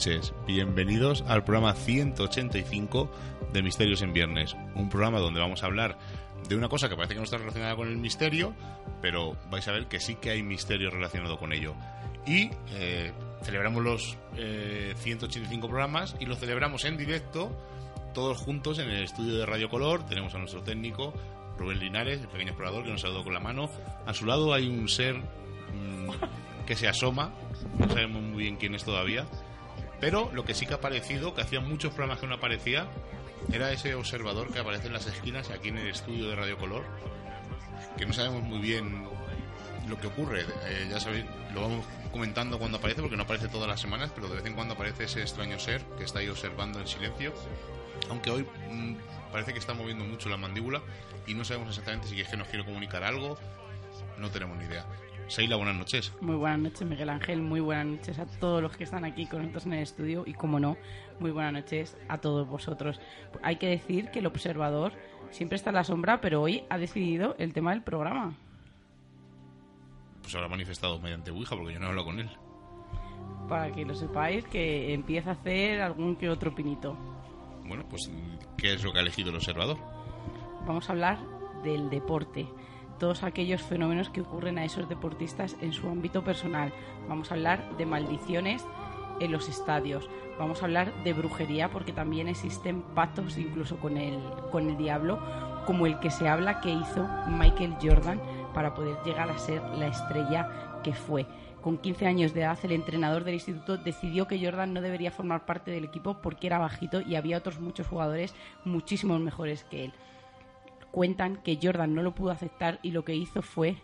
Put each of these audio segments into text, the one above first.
Noches, bienvenidos al programa 185 de Misterios en Viernes, un programa donde vamos a hablar de una cosa que parece que no está relacionada con el misterio, pero vais a ver que sí que hay misterio relacionado con ello. Y eh, celebramos los 185 eh, programas y lo celebramos en directo, todos juntos en el estudio de Radio Color. Tenemos a nuestro técnico, Rubén Linares, el pequeño explorador que nos saludó con la mano. A su lado hay un ser mm, que se asoma, no sabemos muy bien quién es todavía. Pero lo que sí que ha aparecido, que hacía muchos programas que no aparecía, era ese observador que aparece en las esquinas aquí en el estudio de Radio Color, que no sabemos muy bien lo que ocurre. Eh, ya sabéis, lo vamos comentando cuando aparece, porque no aparece todas las semanas, pero de vez en cuando aparece ese extraño ser que está ahí observando en silencio. Aunque hoy mm, parece que está moviendo mucho la mandíbula y no sabemos exactamente si es que nos quiere comunicar algo, no tenemos ni idea. Seila, buenas noches. Muy buenas noches, Miguel Ángel. Muy buenas noches a todos los que están aquí con nosotros en el estudio y, como no, muy buenas noches a todos vosotros. Hay que decir que el observador siempre está en la sombra, pero hoy ha decidido el tema del programa. Pues habrá manifestado mediante Ouija, porque yo no he hablado con él. Para que lo sepáis, que empieza a hacer algún que otro pinito. Bueno, pues, ¿qué es lo que ha elegido el observador? Vamos a hablar del deporte todos aquellos fenómenos que ocurren a esos deportistas en su ámbito personal. Vamos a hablar de maldiciones en los estadios. Vamos a hablar de brujería porque también existen pactos incluso con el, con el diablo, como el que se habla que hizo Michael Jordan para poder llegar a ser la estrella que fue. Con 15 años de edad, el entrenador del instituto decidió que Jordan no debería formar parte del equipo porque era bajito y había otros muchos jugadores muchísimos mejores que él cuentan que Jordan no lo pudo aceptar y lo que hizo fue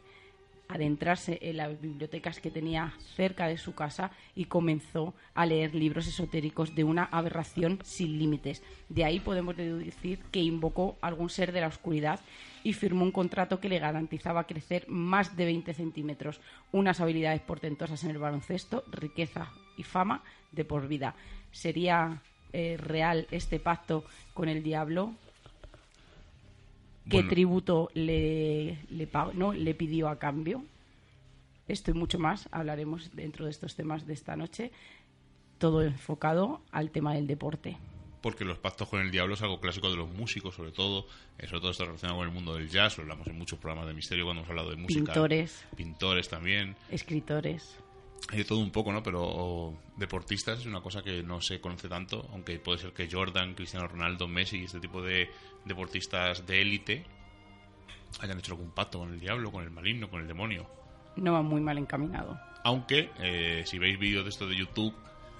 adentrarse en las bibliotecas que tenía cerca de su casa y comenzó a leer libros esotéricos de una aberración sin límites. De ahí podemos deducir que invocó algún ser de la oscuridad y firmó un contrato que le garantizaba crecer más de 20 centímetros, unas habilidades portentosas en el baloncesto, riqueza y fama de por vida. ¿Sería eh, real este pacto con el diablo? Qué tributo le, le, ¿no? le pidió a cambio. Esto y mucho más hablaremos dentro de estos temas de esta noche, todo enfocado al tema del deporte. Porque los pactos con el diablo es algo clásico de los músicos, sobre todo, eh, sobre todo está relacionado con el mundo del jazz, lo hablamos en muchos programas de misterio cuando hemos hablado de música. Pintores. Pintores también. Escritores hay de todo un poco, ¿no? Pero deportistas es una cosa que no se conoce tanto, aunque puede ser que Jordan, Cristiano Ronaldo, Messi, este tipo de deportistas de élite hayan hecho algún pacto con el diablo, con el maligno, con el demonio. No va muy mal encaminado. Aunque, eh, si veis vídeos de esto de YouTube,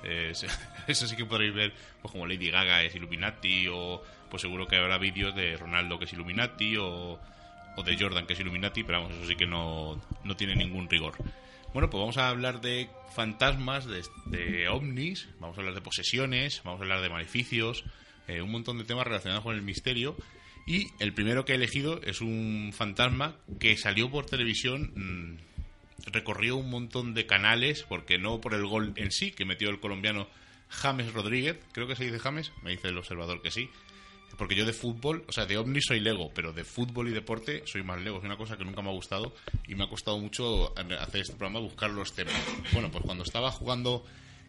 eh, eso sí que podréis ver, pues como Lady Gaga es Illuminati, o pues seguro que habrá vídeos de Ronaldo que es Illuminati, o, o de Jordan que es Illuminati, pero vamos, eso sí que no, no tiene ningún rigor. Bueno, pues vamos a hablar de fantasmas, de, ovnis, vamos a hablar de posesiones, vamos a hablar de maleficios, eh, un montón de temas relacionados con el misterio. Y el primero que he elegido es un fantasma que salió por televisión, mm, recorrió un montón de canales, porque no por el gol en sí que metió el colombiano James Rodríguez, creo que se dice James, me dice el observador que sí, porque yo de fútbol, o sea, de ovni soy lego, pero de fútbol y deporte soy más lego. Es una cosa que nunca me ha gustado y me ha costado mucho hacer este programa, buscar los temas. Bueno, pues cuando estaba jugando,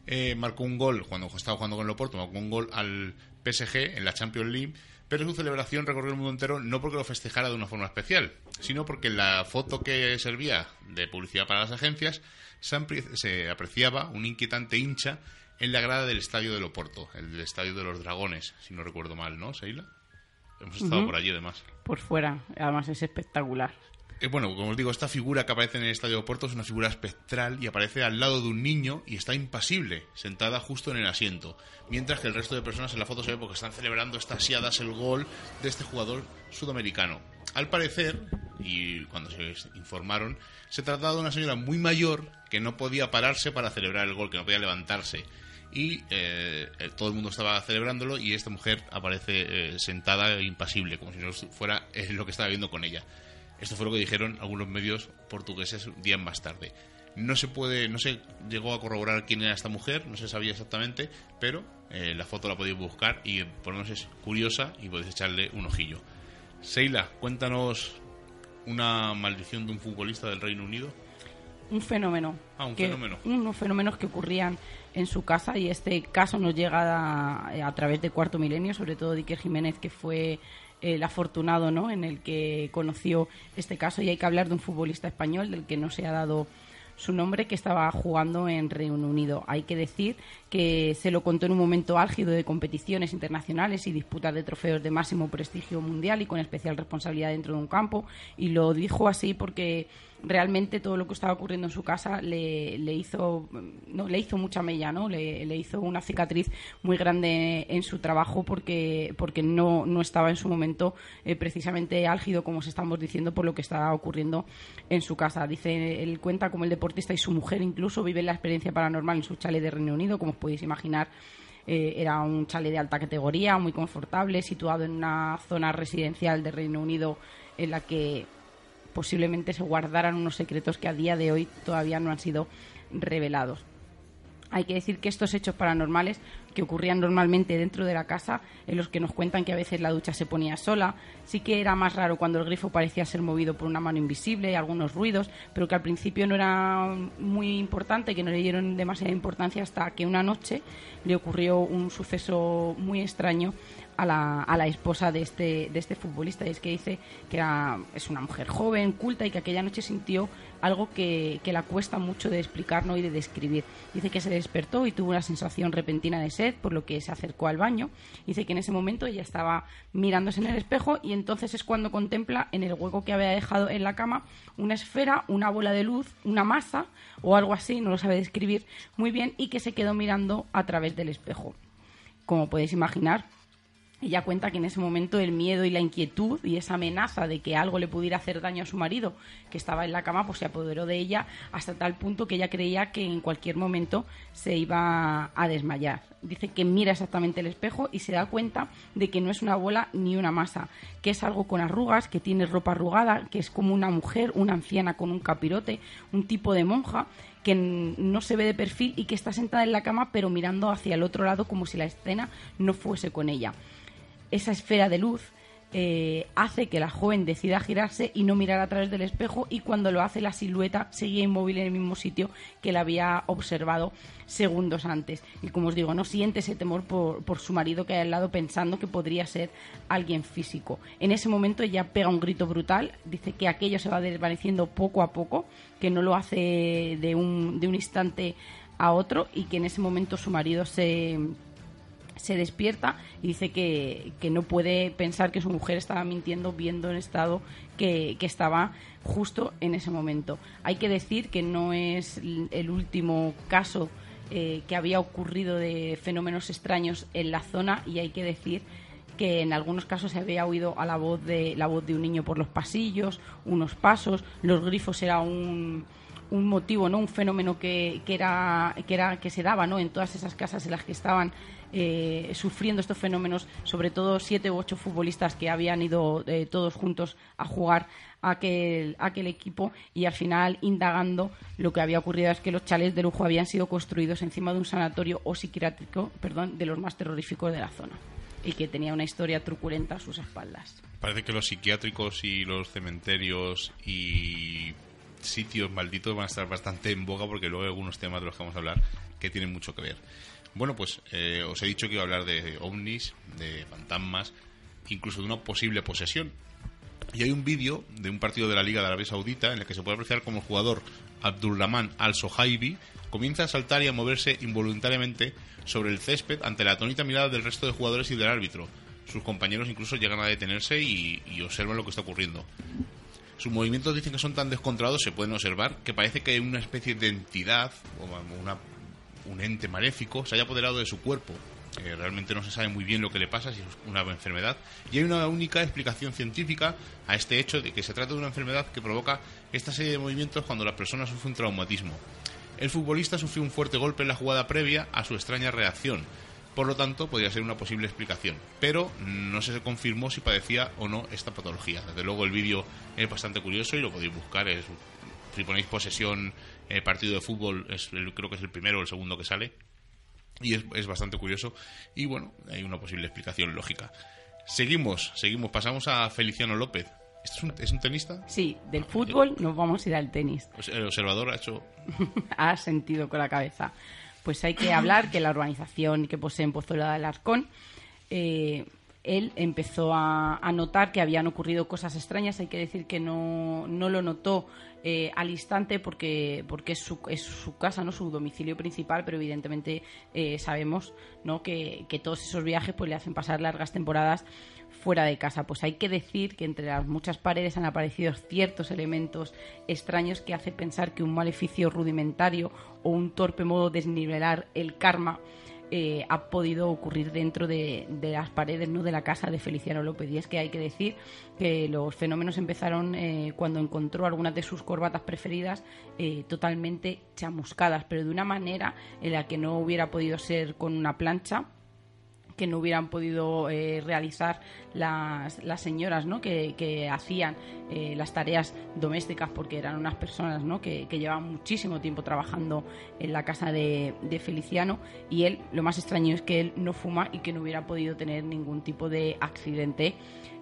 eh, marcó un gol, cuando estaba jugando con el Oporto, marcó un gol al PSG en la Champions League, pero su celebración recorrió el mundo entero no porque lo festejara de una forma especial, sino porque la foto que servía de publicidad para las agencias se apreciaba un inquietante hincha en la grada del estadio de Loporto, el estadio de los Dragones, si no recuerdo mal, ¿no, Seila? Hemos estado por allí, además. Por fuera, además es espectacular. Eh, bueno, como os digo, esta figura que aparece en el estadio de Loporto es una figura espectral y aparece al lado de un niño y está impasible, sentada justo en el asiento, mientras que el resto de personas en la foto se ve porque están celebrando estasiadas el gol de este jugador sudamericano. Al parecer, y cuando se informaron, se trataba de una señora muy mayor que no podía pararse para celebrar el gol, que no podía levantarse y eh, eh, todo el mundo estaba celebrándolo y esta mujer aparece eh, sentada impasible, como si no fuera lo que estaba viendo con ella. Esto fue lo que dijeron algunos medios portugueses días más tarde. No se puede, no se llegó a corroborar quién era esta mujer, no se sabía exactamente, pero la foto la podéis buscar y por lo menos es curiosa y podéis echarle un ojillo. Seila, cuéntanos una maldición de un futbolista del Reino Unido. un fenómeno. Ah, un que, fenómeno. Unos fenómenos que ocurrían en su casa y este caso nos llega a, a través de Cuarto Milenio, sobre todo de Iker Jiménez, que fue el afortunado ¿no? en el que conoció este caso. Y hay que hablar de un futbolista español del que no se ha dado su nombre que estaba jugando en Reino Unido. Hay que decir que se lo contó en un momento álgido de competiciones internacionales y disputas de trofeos de máximo prestigio mundial y con especial responsabilidad dentro de un campo. Y lo dijo así porque realmente todo lo que estaba ocurriendo en su casa le, le hizo no le hizo mucha mella no le, le, hizo una cicatriz muy grande en su trabajo porque porque no, no estaba en su momento eh, precisamente álgido como os estamos diciendo por lo que estaba ocurriendo en su casa. Dice él cuenta como el deportista y su mujer incluso viven la experiencia paranormal en su chalet de Reino Unido como os podéis imaginar eh, era un chalet de alta categoría, muy confortable, situado en una zona residencial de Reino Unido en la que posiblemente se guardaran unos secretos que a día de hoy todavía no han sido revelados. Hay que decir que estos hechos paranormales que ocurrían normalmente dentro de la casa, en los que nos cuentan que a veces la ducha se ponía sola, sí que era más raro cuando el grifo parecía ser movido por una mano invisible, y algunos ruidos, pero que al principio no era muy importante, que no le dieron demasiada importancia hasta que una noche le ocurrió un suceso muy extraño a la, esposa de este, de este futbolista. Y es que dice que es una mujer joven, culta y que aquella noche sintió algo que, que la cuesta mucho de explicar ¿no? y de describir. Dice que se despertó y tuvo una sensación repentina de sed, por lo que se acercó al baño. Dice que en ese momento ella estaba mirándose en el espejo y entonces es cuando contempla en el hueco que había dejado en la cama una esfera, una bola de luz, una masa o algo así, no lo sabe describir muy bien, y que se quedó mirando a través del espejo. Como podéis imaginar, ella cuenta que en ese momento el miedo y la inquietud y esa amenaza de que algo le pudiera hacer daño a su marido, que estaba en la cama, pues se apoderó de ella hasta tal punto que ella creía que en cualquier momento se iba a desmayar. Dice que mira exactamente el espejo y se da cuenta de que no es una bola ni una masa, que es algo con arrugas, que tiene ropa arrugada, que es como una mujer, una anciana con un capirote, un tipo de monja, que no se ve de perfil y que está sentada en la cama pero mirando hacia el otro lado como si la escena no fuese con ella esa esfera de luz eh, hace que la joven decida girarse y no mirar a través del espejo y cuando lo hace la silueta seguía inmóvil en el mismo sitio que la había observado segundos antes. Y como os digo, no siente ese temor por, por su marido que hay al lado pensando que podría ser alguien físico. En ese momento ella pega un grito brutal, dice que aquello se va desvaneciendo poco a poco, que no lo hace de un, de un instante a otro y que en ese momento su marido se se despierta y dice que, que, no puede pensar que su mujer estaba mintiendo viendo el estado que, que, estaba justo en ese momento. Hay que decir que no es el último caso eh, que había ocurrido de fenómenos extraños en la zona y hay que decir que en algunos casos se había oído a la voz de la voz de un niño por los pasillos, unos pasos, los grifos era un un motivo, ¿no? Un fenómeno que, que, era, que, era, que se daba, ¿no? En todas esas casas en las que estaban eh, sufriendo estos fenómenos, sobre todo siete u ocho futbolistas que habían ido eh, todos juntos a jugar aquel, aquel equipo y al final indagando lo que había ocurrido es que los chalets de lujo habían sido construidos encima de un sanatorio o psiquiátrico, perdón, de los más terroríficos de la zona y que tenía una historia truculenta a sus espaldas. Parece que los psiquiátricos y los cementerios y sitios malditos van a estar bastante en boga porque luego hay algunos temas de los que vamos a hablar que tienen mucho que ver. Bueno, pues eh, os he dicho que iba a hablar de ovnis, de fantasmas, incluso de una posible posesión. Y hay un vídeo de un partido de la Liga de Arabia Saudita en el que se puede apreciar como el jugador Abdulrahman Al-Sohaibi comienza a saltar y a moverse involuntariamente sobre el césped ante la atónita mirada del resto de jugadores y del árbitro. Sus compañeros incluso llegan a detenerse y, y observan lo que está ocurriendo. Sus movimientos dicen que son tan descontrolados, se pueden observar, que parece que hay una especie de entidad, o una, un ente maléfico, se haya apoderado de su cuerpo. Eh, realmente no se sabe muy bien lo que le pasa, si es una enfermedad. Y hay una única explicación científica a este hecho de que se trata de una enfermedad que provoca esta serie de movimientos cuando la persona sufre un traumatismo. El futbolista sufrió un fuerte golpe en la jugada previa a su extraña reacción, por lo tanto, podría ser una posible explicación. Pero no se confirmó si padecía o no esta patología. Desde luego, el vídeo es bastante curioso y lo podéis buscar. Es, si ponéis posesión eh, partido de fútbol, es, creo que es el primero o el segundo que sale. Y es, es bastante curioso. Y bueno, hay una posible explicación lógica. Seguimos, seguimos. Pasamos a Feliciano López. ¿Este es un, es un tenista? Sí, del fútbol nos vamos a ir al tenis. Pues el observador ha hecho... ha sentido con la cabeza. Pues hay que hablar que la urbanización que posee en Pozuelo de Alarcón eh, él empezó a, notar que habían ocurrido cosas extrañas. Hay que decir que no, no lo notó eh, al instante porque, porque es, su, es su casa, no su domicilio principal, pero evidentemente eh, sabemos ¿no? que, que, todos esos viajes pues, le hacen pasar largas temporadas fuera de casa. Pues hay que decir que entre las muchas paredes han aparecido ciertos elementos extraños que hace pensar que un maleficio rudimentario o un torpe modo de desnivelar el karma eh, ha podido ocurrir dentro de, las paredes ¿no? de la casa de Feliciano López. Y es que hay que decir que los fenómenos empezaron eh, cuando encontró algunas de sus corbatas preferidas eh, totalmente chamuscadas, pero de una manera en la que no hubiera podido ser con una plancha que no hubieran podido eh, realizar las, las, señoras ¿no? que, que hacían eh, las tareas domésticas porque eran unas personas ¿no? que, que, llevaban muchísimo tiempo trabajando en la casa de, de, Feliciano y él, lo más extraño es que él no fuma y que no hubiera podido tener ningún tipo de accidente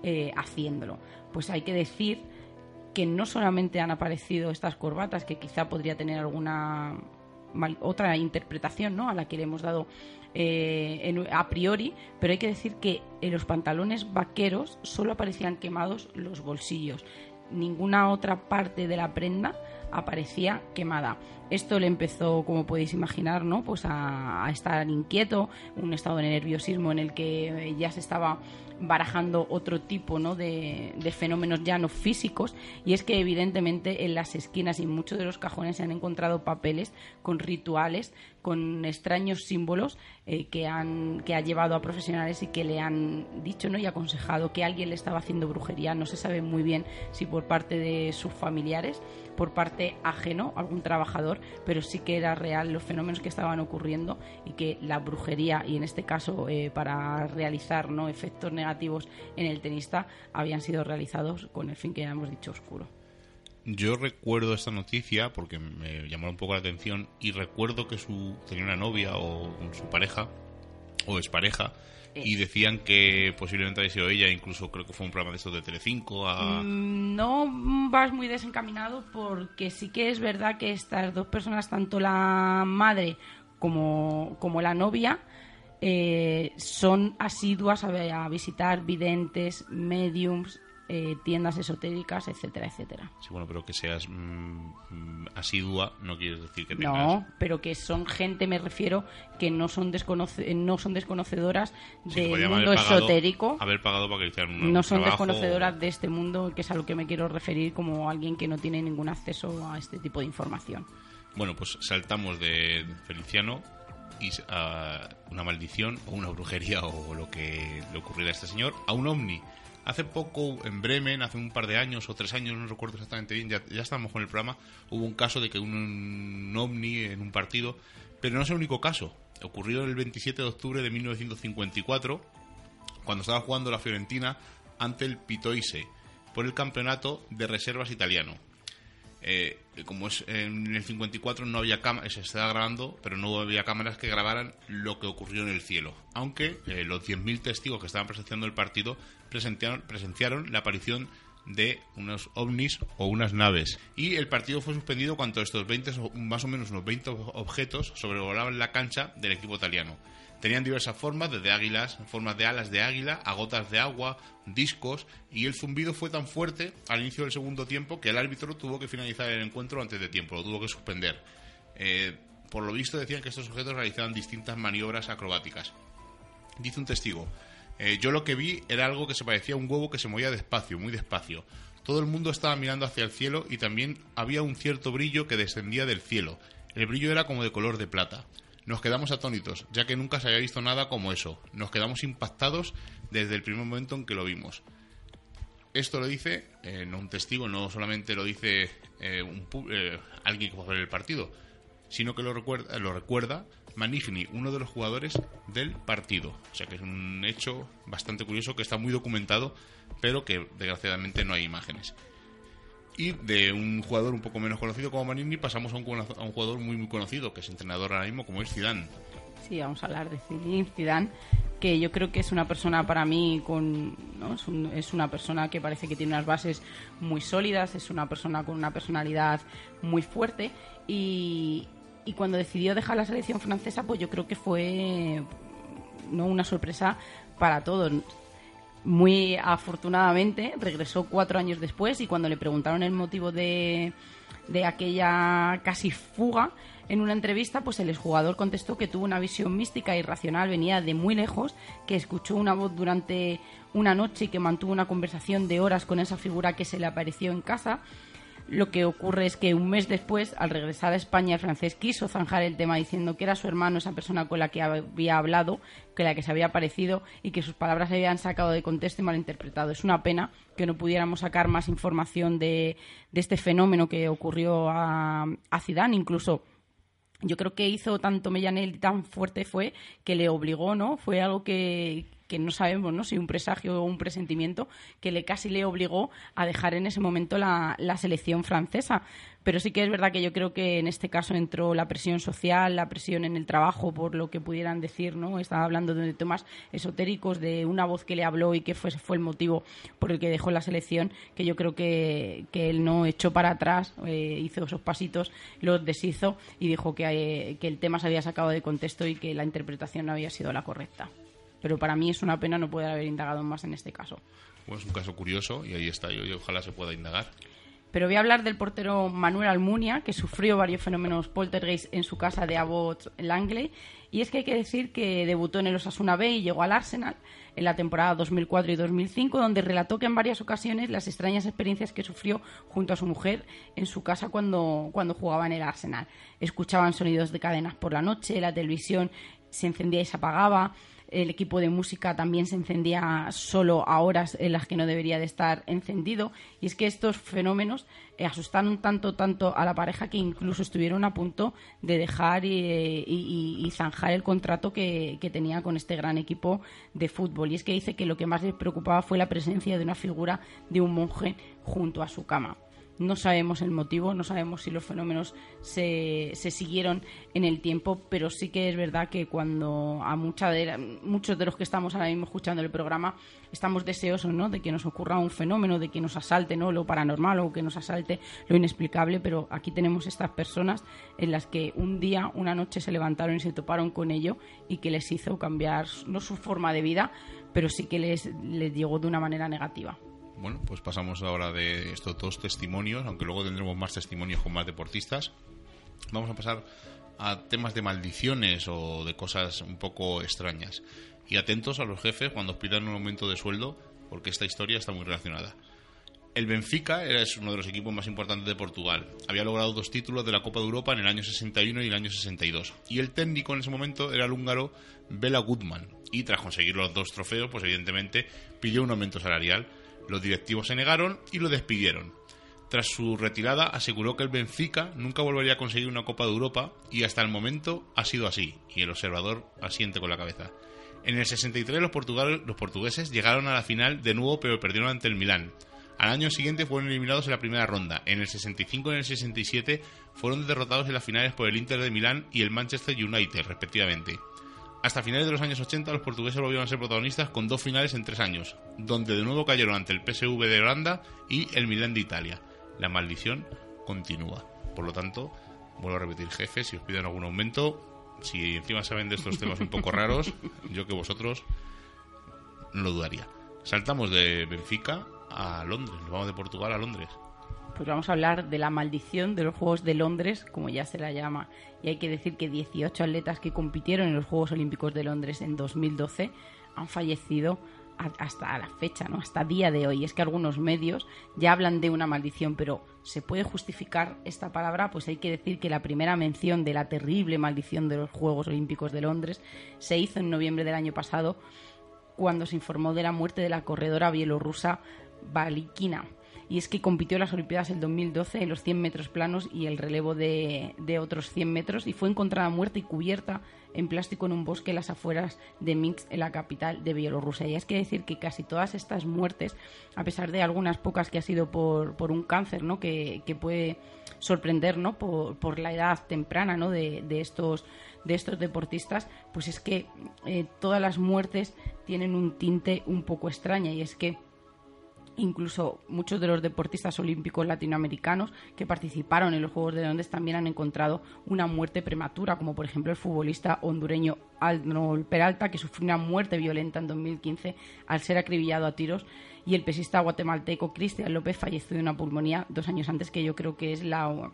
eh, haciéndolo. Pues hay que decir que no solamente han aparecido estas corbatas, que quizá podría tener alguna otra interpretación ¿no? a la que le hemos dado eh, a priori, pero hay que decir que en los pantalones vaqueros solo aparecían quemados los bolsillos. Ninguna otra parte de la prenda aparecía quemada. Esto le empezó, como podéis imaginar, ¿no? Pues a, estar inquieto, un estado de nerviosismo en el que ya se estaba barajando otro tipo ¿no? de, fenómenos ya no físicos y es que evidentemente en las esquinas y muchos de los cajones se han encontrado papeles con rituales, con extraños símbolos eh, que, han, que ha llevado a profesionales y que le han dicho ¿no? y aconsejado que alguien le estaba haciendo brujería. No se sabe muy bien si por parte de sus familiares, por parte ajeno, algún trabajador, pero sí que era real los fenómenos que estaban ocurriendo y que la brujería, y en este caso eh, para realizar ¿no? efectos negativos, negativos en el tenista habían sido realizados con el fin que ya hemos dicho oscuro. Yo recuerdo esta noticia porque me llamó un poco la atención y recuerdo que su tenía una novia o su pareja o expareja y decían que posiblemente había sido ella, incluso creo que fue un programa de estos de Telecinco. A... Mm, no vas muy desencaminado porque sí que es verdad que estas dos personas, tanto la madre como, como la novia, eh, son asiduas a, visitar videntes, mediums, eh, tiendas esotéricas, etcétera, etcétera. Sí, bueno, pero que seas mm, asidua no quiere decir que tengas... No, pero que son gente, me refiero, que no son, no son desconocedoras del mundo esotérico. Haber pagado para que hicieran No son desconocedoras de este mundo, que es a lo que me quiero referir como alguien que no tiene ningún acceso a este tipo de información. Bueno, pues saltamos de Feliciano a una maldición o una brujería o lo que le ocurriera a este señor, a un ovni. Hace poco en Bremen, hace un par de años o tres años, no recuerdo exactamente bien, ya, ya estábamos con el programa, hubo un caso de que un, un ovni en un partido, pero no es el único caso. Ocurrió el 27 de octubre de 1954, cuando estaba jugando la Fiorentina ante el Pitoise por el campeonato de reservas italiano. Eh, como es en el 54 no había cámaras, se estaba grabando, pero no había cámaras que grabaran lo que ocurrió en el cielo. Aunque eh, los 10.000 testigos que estaban presenciando el partido presenciaron, presenciaron la aparición de unos ovnis o unas naves. Y el partido fue suspendido cuando estos 20, más o menos unos 20 objetos sobrevolaban la cancha del equipo italiano. Tenían diversas formas, desde águilas, formas de alas de águila, a gotas de agua, discos, y el zumbido fue tan fuerte al inicio del segundo tiempo que el árbitro tuvo que finalizar el encuentro antes de tiempo, lo tuvo que suspender. Eh, por lo visto decían que estos objetos realizaban distintas maniobras acrobáticas. Dice un testigo, eh, yo lo que vi era algo que se parecía a un huevo que se movía despacio, muy despacio. Todo el mundo estaba mirando hacia el cielo y también había un cierto brillo que descendía del cielo. El brillo era como de color de plata. Nos quedamos atónitos, ya que nunca se había visto nada como eso. Nos quedamos impactados desde el primer momento en que lo vimos. Esto lo dice eh, un testigo, no solamente lo dice eh, un, eh, alguien que a ver el partido, sino que lo recuerda, lo recuerda Manifni, uno de los jugadores del partido. O sea que es un hecho bastante curioso que está muy documentado, pero que desgraciadamente no hay imágenes. Y de un jugador un poco menos conocido como Manini pasamos a un, a un jugador muy muy conocido, que es entrenador ahora mismo, como es Zidane. Sí, vamos a hablar de Zidane, que yo creo que es una persona para mí con es, una persona que parece que tiene unas bases muy sólidas, es una persona con una personalidad muy fuerte y, y cuando decidió dejar la selección francesa, pues yo creo que fue no una sorpresa para todos. Muy afortunadamente regresó cuatro años después y cuando le preguntaron el motivo de, de aquella casi fuga, en una entrevista, pues el exjugador contestó que tuvo una visión mística y racional, venía de muy lejos, que escuchó una voz durante una noche y que mantuvo una conversación de horas con esa figura que se le apareció en casa lo que ocurre es que un mes después, al regresar a España, el francés quiso zanjar el tema diciendo que era su hermano esa persona con la que había hablado, que la que se había aparecido y que sus palabras se habían sacado de contexto y malinterpretado. Es una pena que no pudiéramos sacar más información de, este fenómeno que ocurrió a, a Zidane, incluso yo creo que hizo tanto Mellanel tan fuerte fue que le obligó, ¿no? Fue algo que, que no sabemos ¿no? si un presagio o un presentimiento que le casi le obligó a dejar en ese momento la, la, selección francesa. Pero sí que es verdad que yo creo que en este caso entró la presión social, la presión en el trabajo, por lo que pudieran decir, ¿no? Estaba hablando de temas esotéricos, de una voz que le habló y que fue, fue el motivo por el que dejó la selección, que yo creo que, que él no echó para atrás, eh, hizo esos pasitos, los deshizo y dijo que, eh, que el tema se había sacado de contexto y que la interpretación no había sido la correcta pero para mí es una pena no poder haber indagado más en este caso. Bueno, es un caso curioso y ahí está, yo, y ojalá se pueda indagar. Pero voy a hablar del portero Manuel Almunia, que sufrió varios fenómenos poltergeist en su casa de Abbott Langley. Y es que hay que decir que debutó en el Osasuna B y llegó al Arsenal en la temporada 2004 y 2005, donde relató que en varias ocasiones las extrañas experiencias que sufrió junto a su mujer en su casa cuando, cuando jugaba en el Arsenal. Escuchaban sonidos de cadenas por la noche, la televisión se encendía y se apagaba, el equipo de música también se encendía solo a horas en las que no debería de estar encendido. Y es que estos fenómenos eh, asustaron tanto, tanto a la pareja que incluso estuvieron a punto de dejar y, zanjar el contrato que, que, tenía con este gran equipo de fútbol. Y es que dice que lo que más les preocupaba fue la presencia de una figura de un monje junto a su cama. No sabemos el motivo, no sabemos si los fenómenos se, se siguieron en el tiempo, pero sí que es verdad que cuando a mucha de, muchos de los que estamos ahora mismo escuchando el programa estamos deseosos ¿no? de que nos ocurra un fenómeno, de que nos asalte ¿no? lo paranormal o que nos asalte lo inexplicable, pero aquí tenemos estas personas en las que un día, una noche se levantaron y se toparon con ello y que les hizo cambiar no su forma de vida, pero sí que les, les llegó de una manera negativa. Bueno, pues pasamos ahora de estos dos testimonios, aunque luego tendremos más testimonios con más deportistas. Vamos a pasar a temas de maldiciones o de cosas un poco extrañas. Y atentos a los jefes cuando os pidan un aumento de sueldo, porque esta historia está muy relacionada. El Benfica era uno de los equipos más importantes de Portugal. Había logrado dos títulos de la Copa de Europa en el año 61 y el año 62. Y el técnico en ese momento era el húngaro Bela Gutmann. Y tras conseguir los dos trofeos, pues evidentemente pidió un aumento salarial los directivos se negaron y lo despidieron. Tras su retirada aseguró que el Benfica nunca volvería a conseguir una Copa de Europa y hasta el momento ha sido así, y el observador asiente con la cabeza. En el 63 los, portugueses llegaron a la final de nuevo pero perdieron ante el Milán. Al año siguiente fueron eliminados en la primera ronda. En el 65 y en el 67 fueron derrotados en las finales por el Inter de Milán y el Manchester United, respectivamente. Hasta finales de los años 80 los portugueses volvieron a ser protagonistas con dos finales en tres años, donde de nuevo cayeron ante el PSV de Holanda y el Milan de Italia. La maldición continúa. Por lo tanto, vuelvo a repetir, jefe, si os piden algún aumento, si encima saben de estos temas un poco raros, yo que vosotros no lo dudaría. Saltamos de Benfica a Londres, nos vamos de Portugal a Londres pues vamos a hablar de la maldición de los Juegos de Londres, como ya se la llama. Y hay que decir que 18 atletas que compitieron en los Juegos Olímpicos de Londres en 2012 han fallecido hasta la fecha, ¿no? Hasta día de hoy. Es que algunos medios ya hablan de una maldición, pero ¿se puede justificar esta palabra? Pues hay que decir que la primera mención de la terrible maldición de los Juegos Olímpicos de Londres se hizo en noviembre del año pasado, cuando se informó de la muerte de la corredora bielorrusa Valikina y es que compitió las Olimpiadas en 2012 en los 100 metros planos y el relevo de, otros 100 metros y fue encontrada muerta y cubierta en plástico en un bosque en las afueras de Minsk, en la capital de Bielorrusia. Y es que decir que casi todas estas muertes, a pesar de algunas pocas que ha sido por, por un cáncer, ¿no? que, puede sorprender ¿no? por, la edad temprana ¿no? de, de estos de estos deportistas, pues es que eh, todas las muertes tienen un tinte un poco extraña y es que Incluso muchos de los deportistas olímpicos latinoamericanos que participaron en los Juegos de Londres también han encontrado una muerte prematura, como por ejemplo el futbolista hondureño Arnold Peralta, que sufrió una muerte violenta en 2015 al ser acribillado a tiros, y el pesista guatemalteco Cristian López falleció de una pulmonía dos años antes, que yo creo que es la,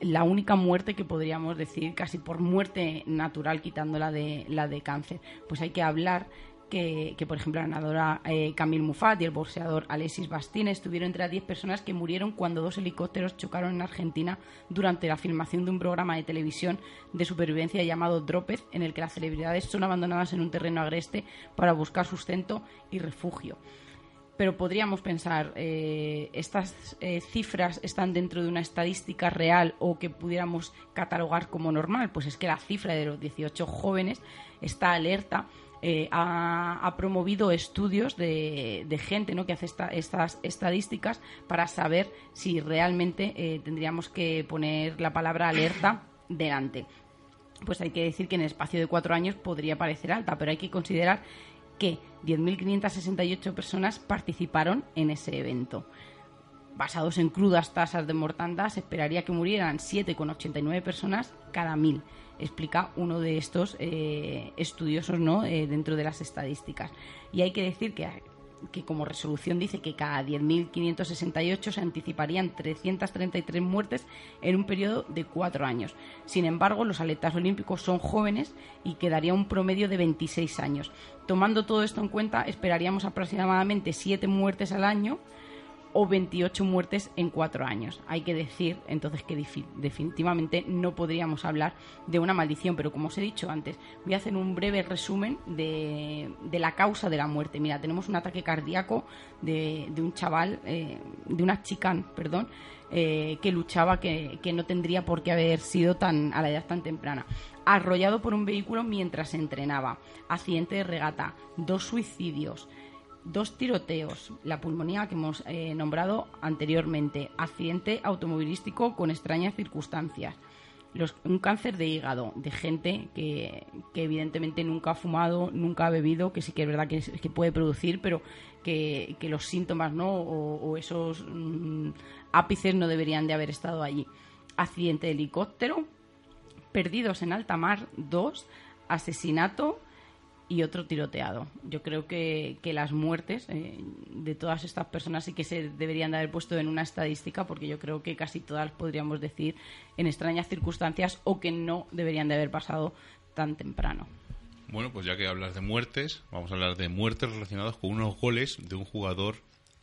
la única muerte que podríamos decir casi por muerte natural, quitándola de la de cáncer. Pues hay que hablar que, por ejemplo, la nadadora eh, Camille Muffat y el boxeador Alexis Bastien estuvieron entre las 10 personas que murieron cuando dos helicópteros chocaron en Argentina durante la filmación de un programa de televisión de supervivencia llamado Droped, en el que las celebridades son abandonadas en un terreno agreste para buscar sustento y refugio pero podríamos pensar, eh, ¿estas eh, cifras están dentro de una estadística real o que pudiéramos catalogar como normal? Pues es que la cifra de los 18 jóvenes está alerta eh, ha, promovido estudios de, gente ¿no? que hace estas estadísticas para saber si realmente eh, tendríamos que poner la palabra alerta delante. Pues hay que decir que en el espacio de cuatro años podría parecer alta, pero hay que considerar que 10.568 personas participaron en ese evento. Basados en crudas tasas de mortandad, se esperaría que murieran 7,89 personas cada mil explica uno de estos eh, estudiosos ¿no? Eh, dentro de las estadísticas. Y hay que decir que, que como resolución dice que cada 10.568 se anticiparían 333 muertes en un periodo de cuatro años. Sin embargo, los atletas olímpicos son jóvenes y quedaría un promedio de 26 años. Tomando todo esto en cuenta, esperaríamos aproximadamente siete muertes al año o 28 muertes en cuatro años. Hay que decir entonces que definitivamente no podríamos hablar de una maldición, pero como os he dicho antes, voy a hacer un breve resumen de, la causa de la muerte. Mira, tenemos un ataque cardíaco de, un chaval, eh, de una chica, perdón, eh, que luchaba, que, que no tendría por qué haber sido tan a la edad tan temprana arrollado por un vehículo mientras entrenaba, accidente de regata, dos suicidios, dos tiroteos, la pulmonía que hemos eh, nombrado anteriormente, accidente automovilístico con extrañas circunstancias, un cáncer de hígado de gente que, evidentemente nunca ha fumado, nunca ha bebido, que sí que es verdad que, que puede producir, pero que, los síntomas no o, esos mm, ápices no deberían de haber estado allí. Accidente de helicóptero, perdidos en alta mar, dos, asesinato, y otro tiroteado. Yo creo que, las muertes eh, de todas estas personas sí que se deberían de haber puesto en una estadística porque yo creo que casi todas podríamos decir en extrañas circunstancias o que no deberían de haber pasado tan temprano. Bueno, pues ya que hablas de muertes, vamos a hablar de muertes relacionadas con unos goles de un jugador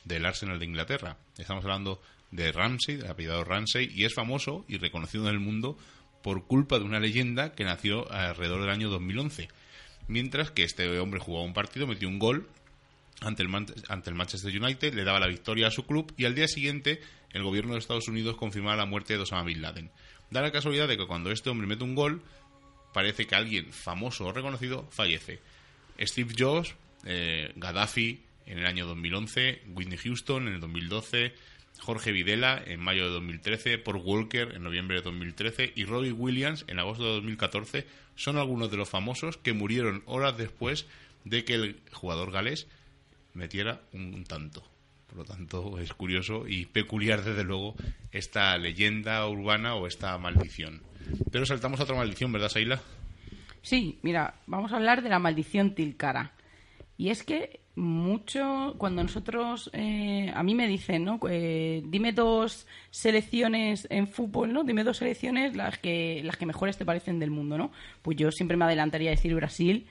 del Arsenal de Inglaterra. Estamos hablando de Ramsey, del apellidado Ramsey, y es famoso y reconocido en el mundo por culpa de una leyenda que nació alrededor del año 2011 mientras que este hombre jugaba un partido, metió un gol ante el, ante el Manchester United, le daba la victoria a su club y al día siguiente el gobierno de Estados Unidos confirmaba la muerte de Osama Bin Laden. Da la casualidad de que cuando este hombre mete un gol, parece que alguien famoso o reconocido fallece. Steve Jobs, eh, Gaddafi en el año 2011, Whitney Houston en el 2012, Jorge Videla en mayo de 2013, Paul Walker en noviembre de 2013 y Robbie Williams en agosto de 2014 son algunos de los famosos que murieron horas después de que el jugador galés metiera un tanto. Por lo tanto, es curioso y peculiar, desde luego, esta leyenda urbana o esta maldición. Pero saltamos a otra maldición, ¿verdad, Saila? Sí, mira, vamos a hablar de la maldición Tilcara. Y es que mucho cuando nosotros eh, a mí me dicen no eh, dime dos selecciones en fútbol no dime dos selecciones las que las que mejores te parecen del mundo no pues yo siempre me adelantaría a decir Brasil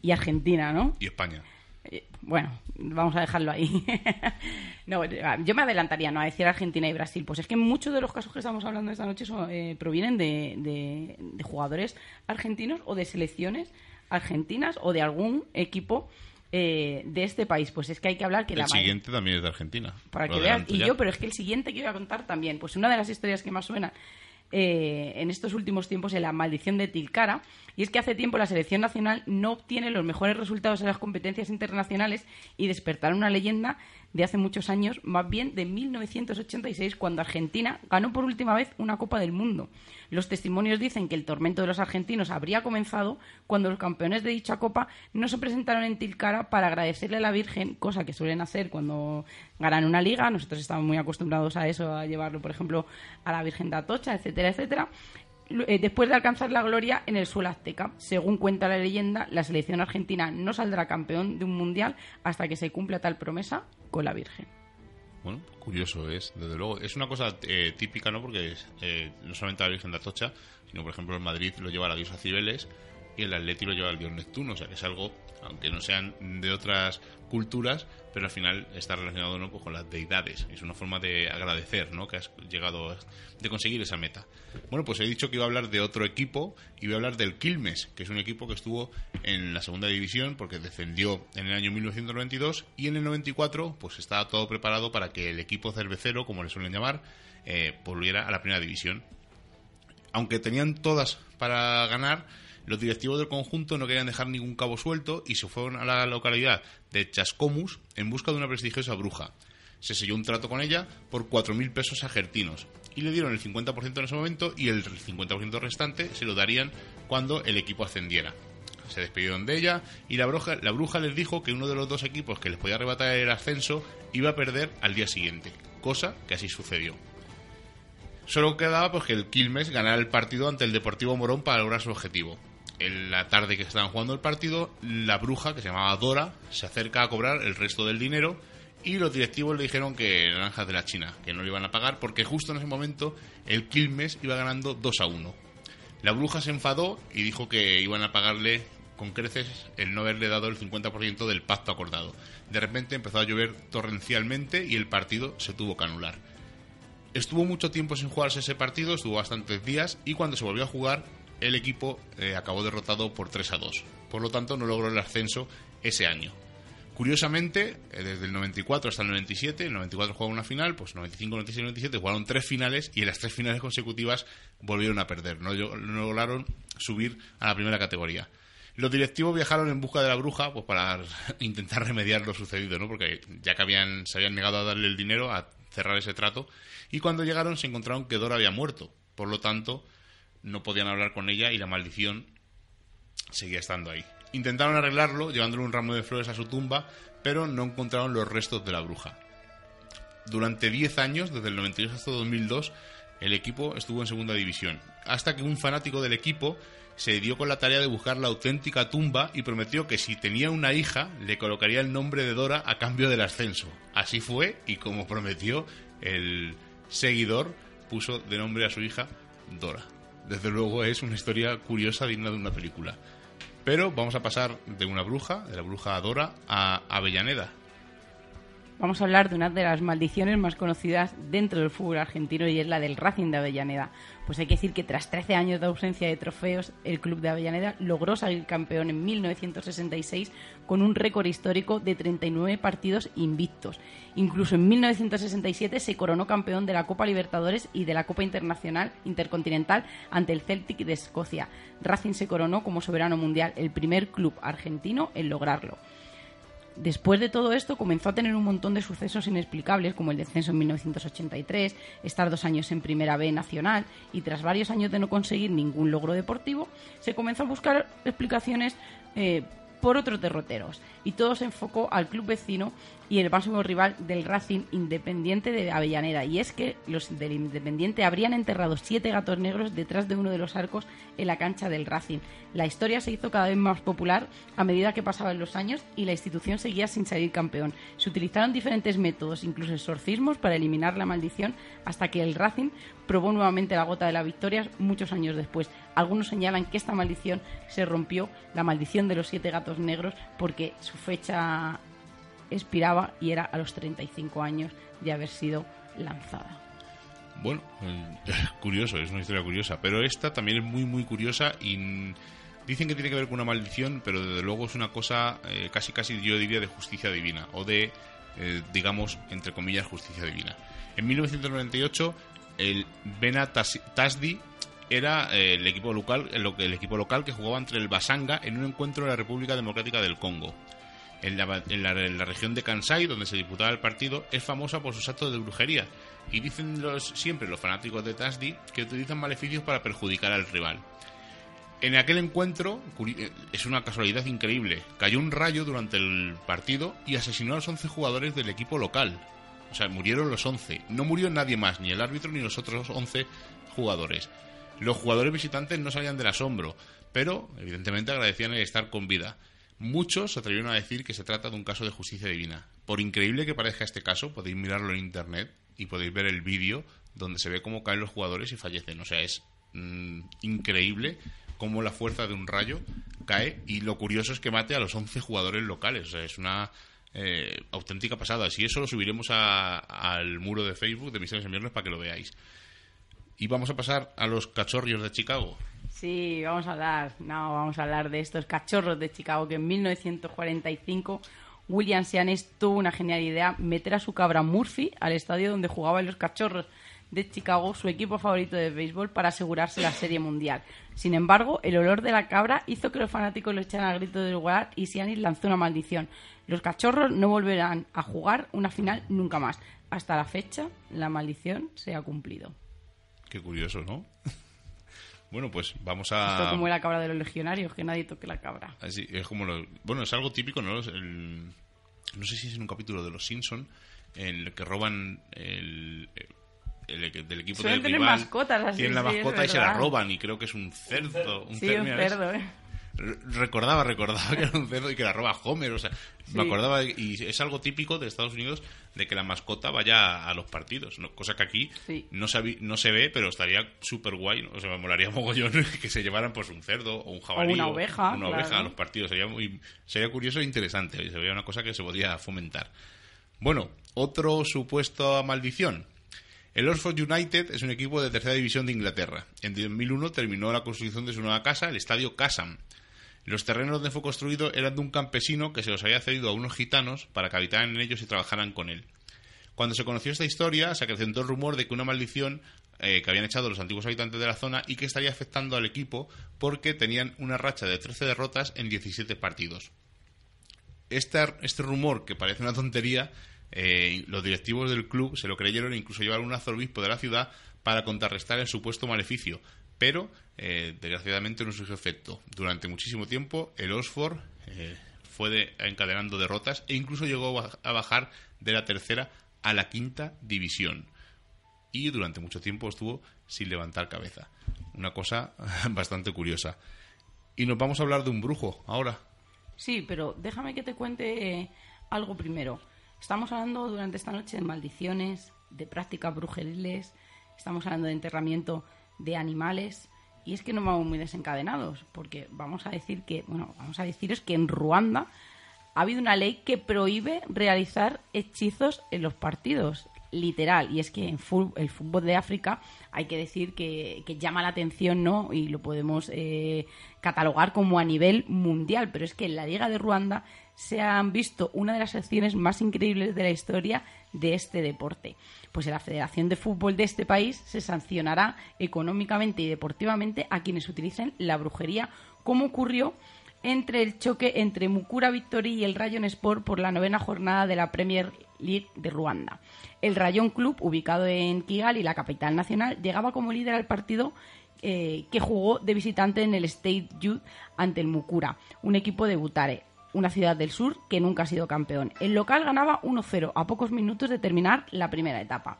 y Argentina no y España. Eh, bueno vamos a dejarlo ahí. No yo me adelantaría no a decir Argentina y Brasil. Pues es que muchos de los casos que estamos hablando esta noche son, provienen de, de jugadores argentinos o de selecciones argentinas o de algún equipo eh, de este país. Pues es que hay que hablar que el siguiente también es de Argentina. Para que vean. Y yo, pero es que el siguiente que voy a contar también. Pues una de las historias que más suena eh, en estos últimos tiempos es la maldición de Tilcara. Y es que hace tiempo la selección nacional no obtiene los mejores resultados en las competencias internacionales y despertar una leyenda de hace muchos años, más bien de 1986, cuando Argentina ganó por última vez una Copa del Mundo. Los testimonios dicen que el tormento de los argentinos habría comenzado cuando los campeones de dicha Copa no se presentaron en Tilcara para agradecerle a la Virgen, cosa que suelen hacer cuando ganan una liga. Nosotros estamos muy acostumbrados a eso, a llevarlo, por ejemplo, a la Virgen de Atocha, etcétera, etcétera eh, después de alcanzar la gloria en el suelo azteca. Según cuenta la leyenda, la selección argentina no saldrá campeón de un mundial hasta que se cumpla tal promesa con la Virgen. Bueno, curioso es, desde luego. Es una cosa eh, típica, ¿no? Porque eh, no solamente la Virgen de Atocha, sino, por ejemplo, en Madrid lo lleva la diosa Cibeles y el Atleti lo lleva el dios Neptuno. O sea, que es algo, aunque no sean de otras culturas, pero al final está relacionado ¿no? Pues con las deidades. Es una forma de agradecer ¿no? que has llegado de conseguir esa meta. Bueno, pues he dicho que iba a hablar de otro equipo y voy a hablar del Quilmes, que es un equipo que estuvo en la segunda división porque descendió en el año 1992 y en el 94 pues estaba todo preparado para que el equipo cervecero, como le suelen llamar, eh, volviera a la primera división. Aunque tenían todas para ganar, los directivos del conjunto no querían dejar ningún cabo suelto y se fueron a la localidad de Chascomus en busca de una prestigiosa bruja. Se selló un trato con ella por 4.000 pesos argentinos y le dieron el 50% en ese momento y el 50% restante se lo darían cuando el equipo ascendiera. Se despidieron de ella y la bruja, la bruja les dijo que uno de los dos equipos que les podía arrebatar el ascenso iba a perder al día siguiente, cosa que así sucedió. Solo quedaba pues que el Quilmes ganara el partido ante el Deportivo Morón para lograr su objetivo en la tarde que estaban jugando el partido, la bruja, que se llamaba Dora, se acerca a cobrar el resto del dinero y los directivos le dijeron que naranjas de la China, que no le iban a pagar porque justo en ese momento el Quilmes iba ganando 2 a 1. La bruja se enfadó y dijo que iban a pagarle con creces el no haberle dado el 50% del pacto acordado. De repente empezó a llover torrencialmente y el partido se tuvo que anular. Estuvo mucho tiempo sin jugarse ese partido, estuvo bastantes días y cuando se volvió a jugar el equipo eh, acabó derrotado por 3 a 2. Por lo tanto, no logró el ascenso ese año. Curiosamente, eh, desde el 94 hasta el 97, el 94 jugó una final, pues 95, 96 97 jugaron tres finales y en las tres finales consecutivas volvieron a perder. No, lograron subir a la primera categoría. Los directivos viajaron en busca de la bruja pues para intentar remediar lo sucedido, ¿no? Porque ya que habían, se habían negado a darle el dinero, a cerrar ese trato, y cuando llegaron se encontraron que Dora había muerto. Por lo tanto, no podían hablar con ella y la maldición seguía estando ahí. Intentaron arreglarlo llevándole un ramo de flores a su tumba, pero no encontraron los restos de la bruja. Durante 10 años, desde el 92 hasta 2002, el equipo estuvo en segunda división, hasta que un fanático del equipo se dio con la tarea de buscar la auténtica tumba y prometió que si tenía una hija le colocaría el nombre de Dora a cambio del ascenso. Así fue y como prometió, el seguidor puso de nombre a su hija Dora desde luego es una historia curiosa digna de una película. Pero vamos a pasar de una bruja, de la bruja Dora, a Avellaneda, vamos a hablar de una de las maldiciones más conocidas dentro del fútbol argentino y es la del Racing de Avellaneda. Pues hay que decir que tras 13 años de ausencia de trofeos, el club de Avellaneda logró salir campeón en 1966 con un récord histórico de 39 partidos invictos. Incluso en 1967 se coronó campeón de la Copa Libertadores y de la Copa Internacional Intercontinental ante el Celtic de Escocia. Racing se coronó como soberano mundial, el primer club argentino en lograrlo. Después de todo esto comenzó a tener un montón de sucesos inexplicables, como el descenso en 1983, estar dos años en Primera B Nacional y tras varios años de no conseguir ningún logro deportivo, se comenzó a buscar explicaciones eh, por otros derroteros. Y todo se enfocó al club vecino y el máximo rival del Racing Independiente de Avellaneda. Y es que los del Independiente habrían enterrado siete gatos negros detrás de uno de los arcos en la cancha del Racing. La historia se hizo cada vez más popular a medida que pasaban los años y la institución seguía sin salir campeón. Se utilizaron diferentes métodos, incluso exorcismos, para eliminar la maldición hasta que el Racing probó nuevamente la gota de la victoria muchos años después. Algunos señalan que esta maldición se rompió, la maldición de los siete gatos negros, porque su fecha expiraba y era a los 35 años de haber sido lanzada. Bueno, eh, curioso, es una historia curiosa, pero esta también es muy, muy curiosa y dicen que tiene que ver con una maldición, pero desde luego es una cosa eh, casi, casi yo diría de justicia divina, o de, eh, digamos, entre comillas, justicia divina. En 1998, el Bena Tasdi era el equipo local, el equipo local que jugaba entre el Basanga en un encuentro en la República Democrática del Congo en la, región de Kansai, donde se disputaba el partido, es famosa por sus actos de brujería. Y dicen los, siempre los fanáticos de Tasdi que utilizan maleficios para perjudicar al rival. En aquel encuentro, es una casualidad increíble, cayó un rayo durante el partido y asesinó a los 11 jugadores del equipo local. O sea, murieron los 11. No murió nadie más, ni el árbitro ni los otros 11 jugadores. Los jugadores visitantes no salían del asombro, pero evidentemente agradecían el estar con vida. Muchos se atrevieron a decir que se trata de un caso de justicia divina. Por increíble que parezca este caso, podéis mirarlo en internet y podéis ver el vídeo donde se ve cómo caen los jugadores y fallecen. O sea, es mm, increíble cómo la fuerza de un rayo cae y lo curioso es que mate a los 11 jugadores locales. O sea, es una eh, auténtica pasada. Si eso lo subiremos al muro de Facebook de Misiones en Viernes para que lo veáis. Y vamos a pasar a los cachorros de Chicago. Sí, vamos a hablar, no, vamos a hablar de estos cachorros de Chicago que en 1945 William Sianes tuvo una genial idea, meter a su cabra Murphy al estadio donde jugaban los cachorros de Chicago, su equipo favorito de béisbol, para asegurarse la Serie Mundial. Sin embargo, el olor de la cabra hizo que los fanáticos lo echaran al grito del lugar y Sianis lanzó una maldición. Los cachorros no volverán a jugar una final nunca más. Hasta la fecha, la maldición se ha cumplido. Qué curioso, ¿no? Bueno, pues vamos a... Esto como la cabra de los legionarios, que nadie toque la cabra. Así, es como lo... Bueno, es algo típico, ¿no? No sé si es en un capítulo de Los Simpson en el que roban el, del equipo del rival mascotas así, tienen la mascota y se la roban y creo que es un cerdo un, sí, un cerdo ¿eh? Recordaba recordaba que era un cerdo y que la roba Homer o sea me acordaba y es algo típico de Estados Unidos de que la mascota vaya a los partidos cosa que aquí no, se, no se ve pero estaría súper guay o sea me molaría mogollón que se llevaran pues un cerdo o un jabalí o una oveja una oveja a los partidos. Sería muy sería curioso e interesante sería una cosa que se podría fomentar. Bueno otro supuesto maldición. El Oxford United es un equipo de tercera división de Inglaterra. En 2001 terminó la construcción de su nueva casa, el Estadio Casam. Los terrenos donde fue construido eran de un campesino que se los había cedido a unos gitanos para que habitaran en ellos y trabajaran con él. Cuando se conoció esta historia, se acrecentó el rumor de que una maldición eh, que habían echado los antiguos habitantes de la zona y que estaría afectando al equipo porque tenían una racha de 13 derrotas en 17 partidos. Este, rumor, que parece una tontería, eh, los directivos del club se lo creyeron e incluso llevaron un arzobispo de la ciudad para contrarrestar el supuesto maleficio. Pero, eh, desgraciadamente, no surgió efecto. Durante muchísimo tiempo, el Oxford eh, fue encadenando derrotas e incluso llegó a bajar de la tercera a la quinta división. Y durante mucho tiempo estuvo sin levantar cabeza. Una cosa bastante curiosa. Y nos vamos a hablar de un brujo ahora. Sí, pero déjame que te cuente algo primero. Estamos hablando durante esta noche de maldiciones, de prácticas brujeriles, estamos hablando de enterramiento de animales y es que no vamos muy desencadenados porque vamos a decir que, bueno, vamos a deciros que en Ruanda ha habido una ley que prohíbe realizar hechizos en los partidos literal. Y es que en el fútbol de África hay que decir que, llama la atención, ¿no? Y lo podemos eh, catalogar como a nivel mundial. Pero es que en la Liga de Ruanda se han visto una de las acciones más increíbles de la historia de este deporte. Pues la Federación de Fútbol de este país se sancionará económicamente y deportivamente a quienes utilicen la brujería, como ocurrió entre el choque entre Mukura Victory y el Rayon Sport por la novena jornada de la Premier League de Ruanda. El Rayon Club, ubicado en Kigali, la capital nacional, llegaba como líder al partido eh, que jugó de visitante en el State Youth ante el Mukura, un equipo de Butare, una ciudad del sur que nunca ha sido campeón. El local ganaba 1-0 a pocos minutos de terminar la primera etapa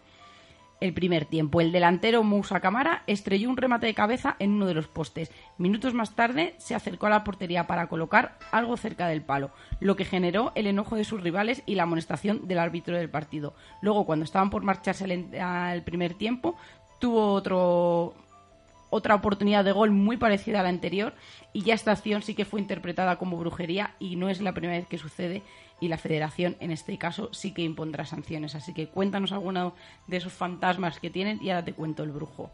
el primer tiempo. El delantero Moussa Camara estrelló un remate de cabeza en uno de los postes. Minutos más tarde se acercó a la portería para colocar algo cerca del palo, lo que generó el enojo de sus rivales y la amonestación del árbitro del partido. Luego, cuando estaban por marcharse al primer tiempo, tuvo otro otra oportunidad de gol muy parecida a la anterior y ya esta acción sí que fue interpretada como brujería y no es la primera vez que sucede y la federación en este caso sí que impondrá sanciones. Así que cuéntanos alguno de esos fantasmas que tienen y ahora te cuento el brujo.